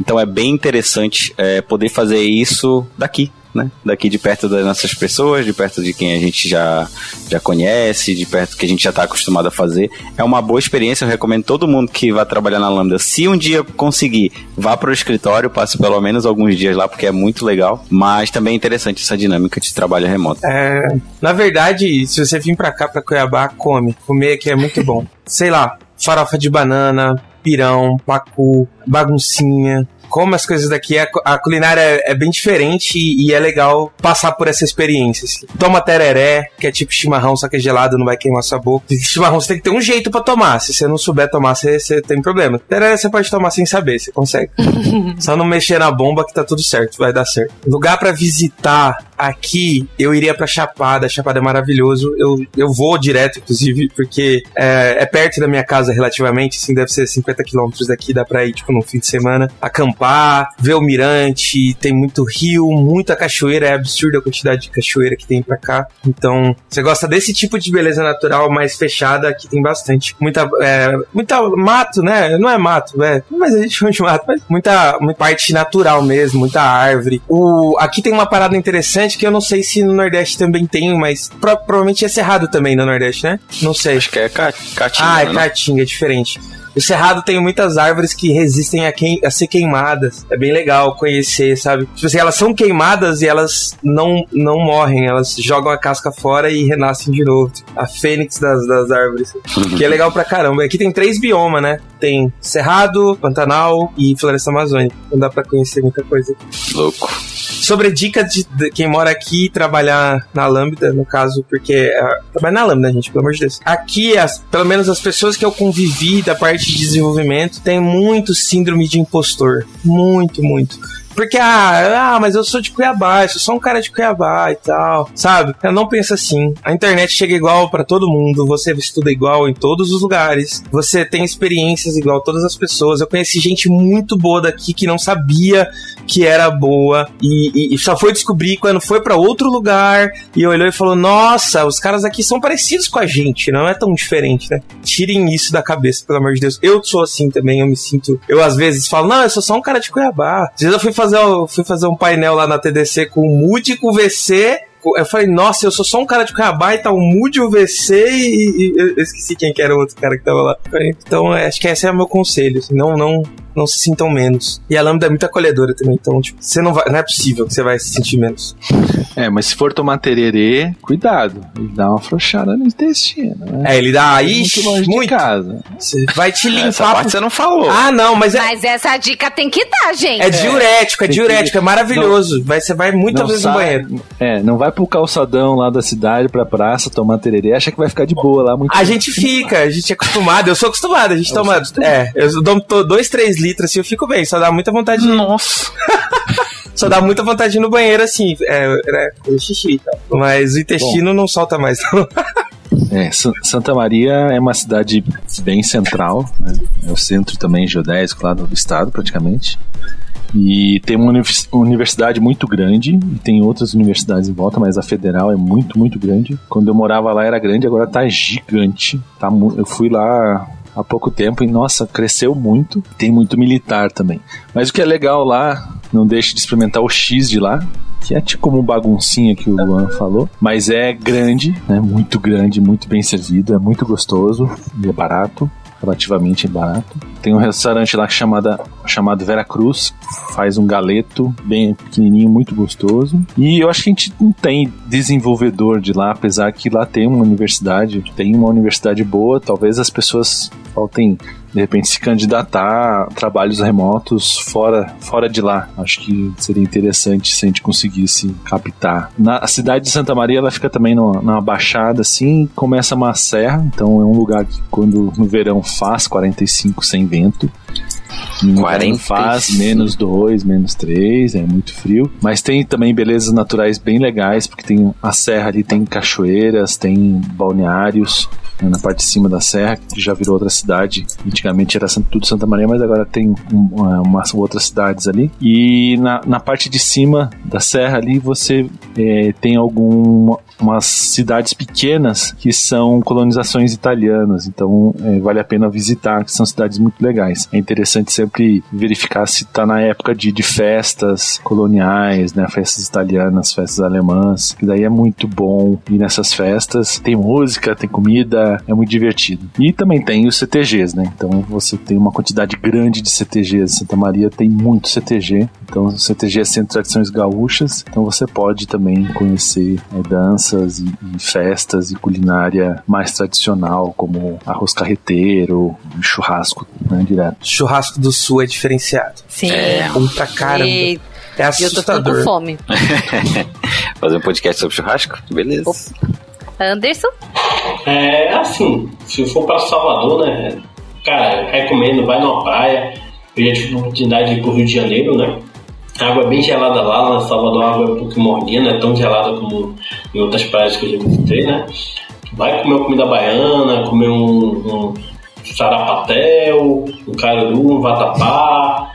Então é bem interessante poder fazer isso daqui, né? Daqui de perto das nossas pessoas, de perto de quem a gente já, já conhece, de perto que a gente já está acostumado a fazer. É uma boa experiência, eu recomendo todo mundo que vá trabalhar na Lambda. Se um dia conseguir, vá para o escritório, passe pelo menos alguns dias lá, porque é muito legal. Mas também é interessante essa dinâmica de trabalho remoto. É, na verdade, se você vir para cá, para Cuiabá, come. Comer aqui é muito bom. [LAUGHS] Sei lá, farofa de banana, pirão, pacu, baguncinha, como as coisas daqui, a, a culinária é, é, bem diferente e, e, é legal passar por essa experiência. Assim. Toma tereré, que é tipo chimarrão, só que é gelado, não vai queimar sua boca. [LAUGHS] Chimarrão você tem que ter um jeito para tomar. Se você não souber tomar, você, você tem problema. Tereré você pode tomar sem saber, você consegue. [LAUGHS] só não mexer na bomba que tá tudo certo, vai dar certo. Lugar para visitar aqui, eu iria pra Chapada. Chapada é maravilhoso. Eu, eu vou direto, inclusive, porque é, é perto da minha casa relativamente, assim, deve ser 50 quilômetros daqui, dá pra ir, tipo, no fim de semana. Acampar ver o mirante, tem muito rio, muita cachoeira, é absurda a quantidade de cachoeira que tem pra cá. Então, você gosta desse tipo de beleza natural mais fechada, aqui tem bastante. Muita, é, muita mato, né? Não é mato, é, mas a gente chama de mato, mas muita, muita parte natural mesmo, muita árvore. O, aqui tem uma parada interessante que eu não sei se no Nordeste também tem, mas pro, provavelmente é cerrado também no Nordeste, né? Não sei. Acho que é caatinga. Ah, é né? caatinga, é diferente. O Cerrado tem muitas árvores que resistem a, a ser queimadas. É bem legal conhecer, sabe? Tipo assim, elas são queimadas e elas não, não morrem. Elas jogam a casca fora e renascem de novo. A fênix das, das árvores. que é legal pra caramba. Aqui tem três biomas, né? Tem Cerrado, Pantanal e Floresta Amazônica. Não dá pra conhecer muita coisa. Louco sobre dica de, de, quem mora aqui trabalhar na Lambda, no caso, porque. É, trabalhar na Lambda, gente, pelo amor de Deus. Aqui, as, pelo menos as pessoas que eu convivi da parte de desenvolvimento, tem muito síndrome de impostor. Muito, muito Porque, ah, ah, mas eu sou de Cuiabá, eu sou só um cara de Cuiabá e tal, sabe? Eu não penso assim. A internet chega igual para todo mundo, você estuda igual em todos os lugares, você tem experiências igual todas as pessoas. Eu conheci gente muito boa daqui que não sabia que era boa e, e, e só foi descobrir quando foi para outro lugar e olhou e falou: Nossa, os caras aqui são parecidos com a gente, não é tão diferente, né? Tirem isso da cabeça, pelo amor de Deus. Eu sou assim também, eu me sinto. Eu às vezes falo: Não, eu sou só um cara de Cuiabá. Às vezes eu fui fazer, eu fui fazer um painel lá na TDC com o Moody, com o VC eu falei, nossa, eu sou só um cara de Cuiabá e tá o Mude, o VC e, e, eu esqueci quem que era o outro cara que tava lá. Então, acho que esse é o meu conselho. Assim, não, não, não se sintam menos. E a lambda é muito acolhedora também, então, tipo, você não vai, não é possível que você vai se sentir menos. É, mas se for tomar tererê, cuidado. Ele dá uma afrouxada no intestino. Né? É, ele dá aí muito longe muito. de casa. Você vai te limpar. Essa parte você não falou. Ah, não, mas é. Mas essa dica tem que dar, gente. É diurético, é diurético, é maravilhoso. Não, vai, você vai muitas vezes no banheiro. É, não vai pro calçadão lá da cidade, pra praça, tomar tererê, acha que vai ficar de boa lá. Muito a gente fica, a gente é acostumado, eu sou acostumado, a gente eu toma. É, eu dou dois, três litros assim, eu fico bem, só dá muita vontade de. Nossa! [LAUGHS] só dá muita vontade de ir no banheiro assim, é, né, xixi e tal. Mas o intestino Bom. não solta mais, não. [LAUGHS] É, Santa Maria é uma cidade bem central, né? é o centro também geodésico lá do estado, praticamente. E tem uma universidade muito grande, e tem outras universidades em volta, mas a federal é muito, muito grande. Quando eu morava lá era grande, agora tá gigante. Tá, eu fui lá há pouco tempo e, nossa, cresceu muito. Tem muito militar também. Mas o que é legal lá, não deixe de experimentar o X de lá, que é tipo um baguncinha que o Luan falou, mas é grande, né? Muito grande, muito bem servido, é muito gostoso e é barato relativamente barato. Tem um restaurante lá chamada, chamado Vera Cruz, faz um galeto bem pequenininho, muito gostoso. E eu acho que a gente não tem desenvolvedor de lá, apesar que lá tem uma universidade, tem uma universidade boa, talvez as pessoas faltem de repente se candidatar a trabalhos remotos fora, fora de lá. Acho que seria interessante se a gente conseguisse captar. Na a cidade de Santa Maria ela fica também numa, numa baixada assim, começa uma serra, então é um lugar que quando no verão faz 45 sem vento. No 40 faz menos 2, menos 3, é muito frio. Mas tem também belezas naturais bem legais, porque tem a serra ali, tem cachoeiras, tem balneários né, na parte de cima da serra, que já virou outra cidade. Antigamente era tudo Santa Maria, mas agora tem uma, umas outras cidades ali. E na, na parte de cima da serra ali você é, tem algumas cidades pequenas que são colonizações italianas, então é, vale a pena visitar, que são cidades muito legais. É interessante sempre verificar se está na época de, de festas coloniais, né, festas italianas, festas alemãs, que daí é muito bom ir nessas festas. Tem música, tem comida, é, muito divertido. E também tem os CTGs, né? Então você tem uma quantidade grande de CTGs. Santa Maria tem muito CTG. Então o CTG é Centro Tradições Gaúchas. Então você pode também conhecer é, danças e, e, festas e culinária mais tradicional, como arroz carreteiro, churrasco, né? Direto. Churrasco do Sul é diferenciado. Sim. É, bom pra caramba. E... É assustador. Eu tô com fome. [LAUGHS] Fazer um podcast sobre churrasco? Beleza. Opa. Anderson? É assim, se for para Salvador, né? Cara, recomendo, vai numa praia. Eu já tive a oportunidade de ir pro Rio de Janeiro, né? A água é bem gelada lá, na Salvador a água é um pouco morninha, não é tão gelada como em outras praias que eu já visitei, né? Vai comer uma comida baiana, comer um, um sarapatel, um caruru, um vatapá,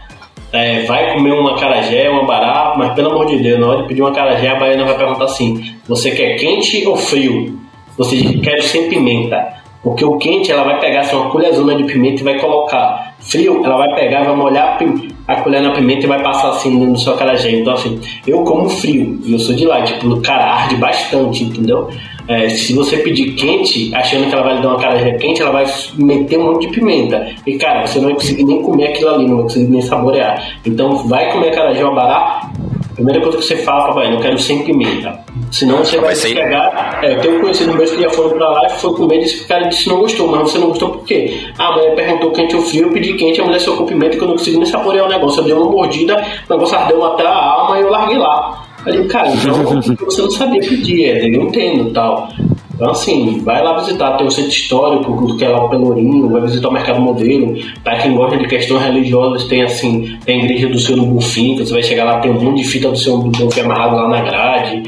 é, vai comer uma carajé, uma bará, mas pelo amor de Deus, na hora de pedir uma carajé, a baiana vai perguntar assim: você quer quente ou frio? Você quer sem pimenta. Porque o quente ela vai pegar assim, uma colherzona de pimenta e vai colocar. Frio, ela vai pegar, vai molhar a colher na pimenta e vai passar assim no seu carajé. Então, assim, eu como frio, eu sou de lá, tipo, cara, arde bastante, entendeu? É, se você pedir quente, achando que ela vai dar uma carajé quente, ela vai meter um monte de pimenta. E, cara, você não vai conseguir nem comer aquilo ali, não vai conseguir nem saborear. Então, vai comer carajé ou bará, primeira coisa que você fala, papai, não quero sem pimenta. Senão você vai, vai pegar. É, eu tenho um conhecido meu que já foram pra lá e foi comer e disse que o cara disse que não gostou, mas você não gostou por quê? A mulher perguntou quente ou frio, eu pedi quente, a mulher só com pimenta que eu não consegui nem saborear o negócio. Eu dei uma mordida, o negócio ardeu até a alma e eu larguei lá. Aí, cara, então você não sabia pedir, é, eu entendo tal. Então, assim, vai lá visitar, tem o centro histórico, que é lá o Pelourinho, vai visitar o Mercado Modelo. Para quem gosta de questões religiosas, tem assim, tem a igreja do Senhor Bonfim, que você vai chegar lá, tem um monte de fita do Senhor Bonfim amarrado lá na grade.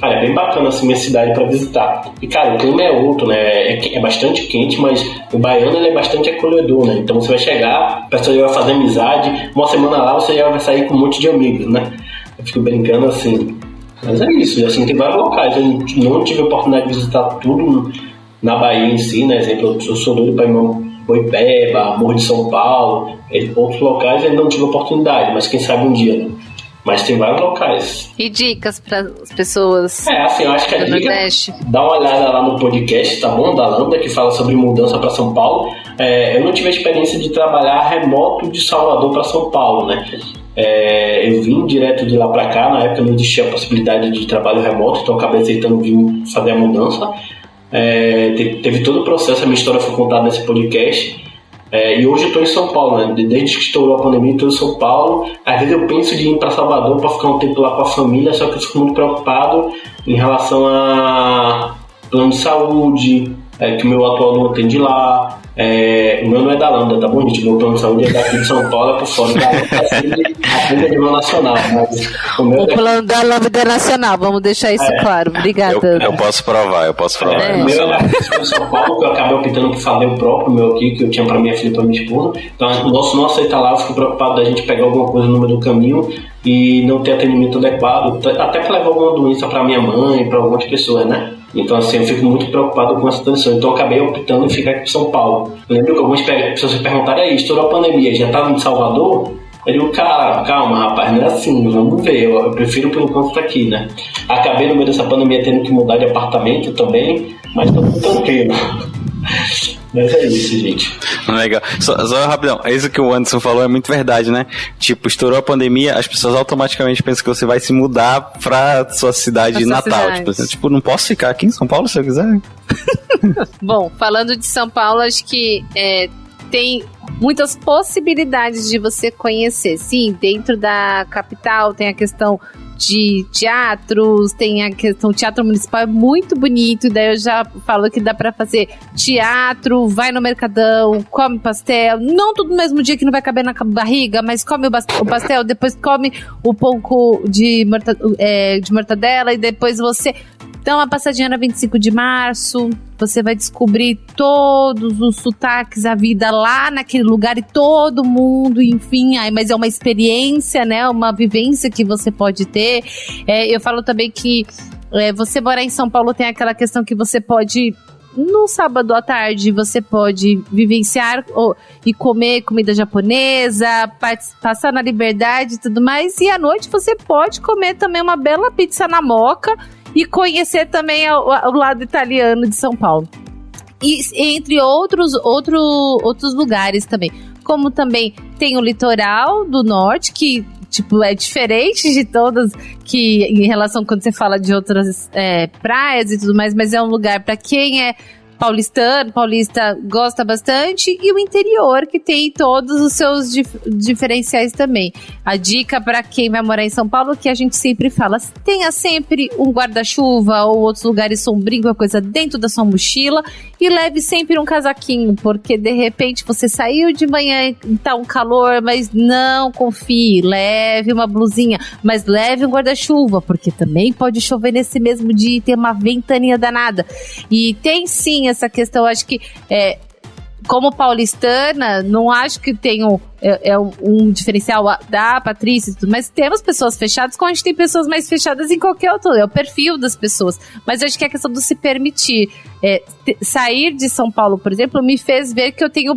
Cara, é bem bacana assim minha cidade para visitar. E cara, o clima é outro, né? É, é, bastante quente, mas o baiano ele é bastante acolhedor, né? Então você vai chegar, a pessoa vai fazer amizade, uma semana lá você já vai sair com um monte de amigos, né? Eu fico brincando assim. Mas é isso, assim, tem vários locais. Eu não tive a oportunidade de visitar tudo na Bahia em si, né? Exemplo, eu sou doido para irmão Boipeba, Morro de São Paulo, outros locais eu ainda não tive oportunidade, mas quem sabe um dia, né? Mas tem vários locais. E dicas para as pessoas? É, assim, eu acho que a dica. Nordeste. Dá uma olhada lá no podcast, tá bom? Da Lambda, que fala sobre mudança para São Paulo. É, eu não tive a experiência de trabalhar remoto de Salvador para São Paulo, né? É, eu vim direto de lá para cá, na época não existia a possibilidade de trabalho remoto, então acabei aceitando vir fazer a mudança. É, teve, todo o processo, a minha história foi contada nesse podcast. É, e hoje eu estou em São Paulo, né? Desde que estourou a pandemia, estou em São Paulo. Às vezes eu penso de ir para Salvador para ficar um tempo lá com a família, só que eu fico muito preocupado em relação a plano de saúde, é, que o meu atual não atende lá, é, o meu não é da Lambda, tá bom, gente? Meu plano de saúde é daqui de São Paulo, é por fora da Lambda, assim, a nível nacional. Mas o, o plano da Lambda é nacional, vamos deixar isso é. claro. Obrigada. Eu, eu, posso provar, eu posso provar. É. O meu é de São Paulo, que eu acabei optando por fazer o próprio meu aqui, que eu tinha pra minha filha e pra minha esposa. Então, o nosso não aceita lá, eu fico preocupado da gente pegar alguma coisa no meio do caminho e não ter atendimento adequado, até para levar alguma doença para minha mãe, para algumas pessoas, né? Então, assim, eu fico muito preocupado com essa transição. Então, eu acabei optando em ficar aqui em São Paulo. Eu lembro que algumas pessoas me perguntaram: aí, estourou a pandemia, já tá em Salvador? Eu digo, cara, calma, rapaz, não é assim, vamos ver. Eu, prefiro pelo enquanto estar aqui, né? Acabei no meio dessa pandemia tendo que mudar de apartamento também, mas tô tranquilo. Mas é isso, gente. Legal. Só, só rapidão, é isso que o Anderson falou é muito verdade, né? Tipo, estourou a pandemia, as pessoas automaticamente pensam que você vai se mudar pra sua cidade pra natal. Cidade. Tipo, assim, tipo, não posso ficar aqui em São Paulo se eu quiser. [LAUGHS] Bom, falando de São Paulo, acho que é, tem muitas possibilidades de você conhecer. Sim, dentro da capital tem a questão de teatros, tem a questão, o teatro municipal é muito bonito, daí eu já falo que dá para fazer teatro, vai no mercadão, come pastel, não tudo no mesmo dia que não vai caber na barriga, mas come o pastel, depois come o pouco de, morta, é, de mortadela e depois você então, a passadinha na 25 de março, você vai descobrir todos os sotaques, a vida lá naquele lugar e todo mundo, enfim, aí, mas é uma experiência, né? Uma vivência que você pode ter. É, eu falo também que é, você morar em São Paulo tem aquela questão que você pode no sábado à tarde você pode vivenciar ou, e comer comida japonesa, passar na liberdade e tudo mais. E à noite você pode comer também uma bela pizza na moca e conhecer também o, o lado italiano de São Paulo. E entre outros, outro, outros lugares também. Como também tem o litoral do norte, que tipo, é diferente de todas que em relação quando você fala de outras é, praias e tudo mais, mas é um lugar para quem é paulistano, paulista gosta bastante, e o interior, que tem todos os seus dif diferenciais também. A dica para quem vai morar em São Paulo, que a gente sempre fala, tenha sempre um guarda-chuva ou outros lugares sombrios, uma coisa dentro da sua mochila, e leve sempre um casaquinho, porque de repente você saiu de manhã e tá um calor, mas não confie, leve uma blusinha, mas leve um guarda-chuva, porque também pode chover nesse mesmo dia e ter uma ventania danada. E tem sim essa questão, acho que é, como paulistana, não acho que tenho é, é um, diferencial da Patrícia, mas temos pessoas fechadas, como a gente tem pessoas mais fechadas em qualquer outro, é o perfil das pessoas. Mas eu acho que é a questão do se permitir. É, sair de São Paulo, por exemplo, me fez ver que eu tenho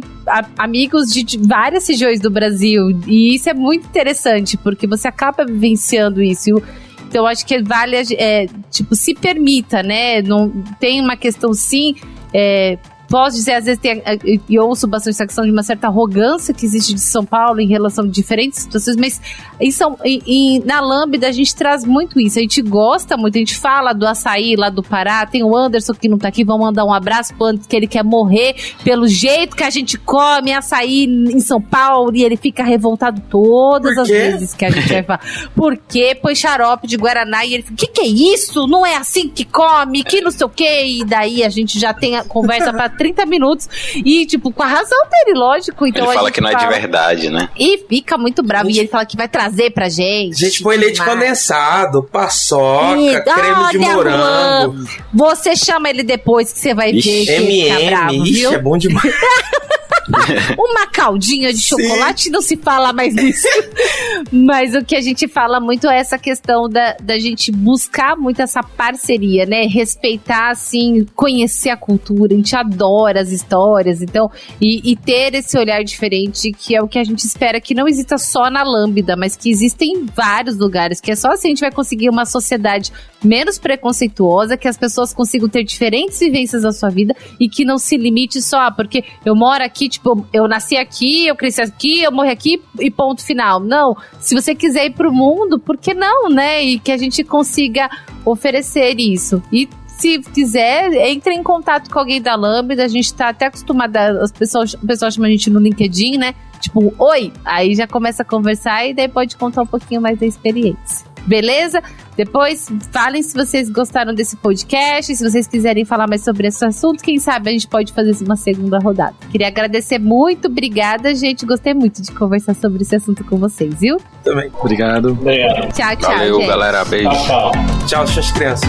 amigos de, de, várias regiões do Brasil, e isso é muito interessante, porque você acaba vivenciando isso. Então, acho que vale, é, tipo, se permita, né? Não tem uma questão, sim, é, posso dizer, às vezes tem, e ouço bastante essa questão de uma certa arrogância que existe de São Paulo em relação a diferentes situações, mas em São, em, em, na Lambda a gente traz muito isso. A gente gosta muito, a gente fala do açaí lá do Pará. Tem o Anderson que não tá aqui, vamos mandar um abraço pro Anderson, que ele quer morrer pelo jeito que a gente come açaí em São Paulo e ele fica revoltado todas as vezes que a gente vai falar. Porque põe xarope de Guaraná e ele fica: que que é isso? Não é assim que come, que não sei o quê. E daí a gente já tem a conversa pra 30 minutos. E, tipo, com a razão dele, lógico. Então ele fala que não é de verdade, né? E fica muito bravo. Gente, e ele fala que vai trazer pra gente. A gente põe leite condensado, paçoca, e, creme de morango. Você chama ele depois que você vai Ixi, ver. MM, Ixi, é bom demais. [LAUGHS] [LAUGHS] uma caldinha de chocolate, Sim. não se fala mais nisso. [LAUGHS] Mas o que a gente fala muito é essa questão da, da gente buscar muito essa parceria, né? Respeitar, assim, conhecer a cultura, a gente adora as histórias, então, e, e ter esse olhar diferente, que é o que a gente espera que não exista só na Lambda, mas que existem em vários lugares, que é só assim a gente vai conseguir uma sociedade menos preconceituosa, que as pessoas consigam ter diferentes vivências da sua vida e que não se limite só, ah, porque eu moro aqui, tipo, eu nasci aqui, eu cresci aqui, eu morri aqui e ponto final. Não. Se você quiser ir pro mundo, por que não, né? E que a gente consiga oferecer isso. E se quiser, entre em contato com alguém da Lambda. A gente tá até acostumada, as pessoas, o pessoal chama a gente no LinkedIn, né? Tipo, oi! Aí já começa a conversar e daí pode contar um pouquinho mais da experiência. Beleza? Depois, falem se vocês gostaram desse podcast, se vocês quiserem falar mais sobre esse assunto, quem sabe a gente pode fazer uma segunda rodada. Queria agradecer muito, obrigada, gente. Gostei muito de conversar sobre esse assunto com vocês, viu? Também. Obrigado. Obrigado. Tchau, tchau. Valeu, gente. galera. Beijo. Tchau, tchau. Tchau, suas crianças.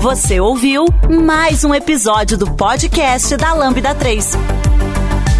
Você ouviu mais um episódio do podcast da Lambda 3.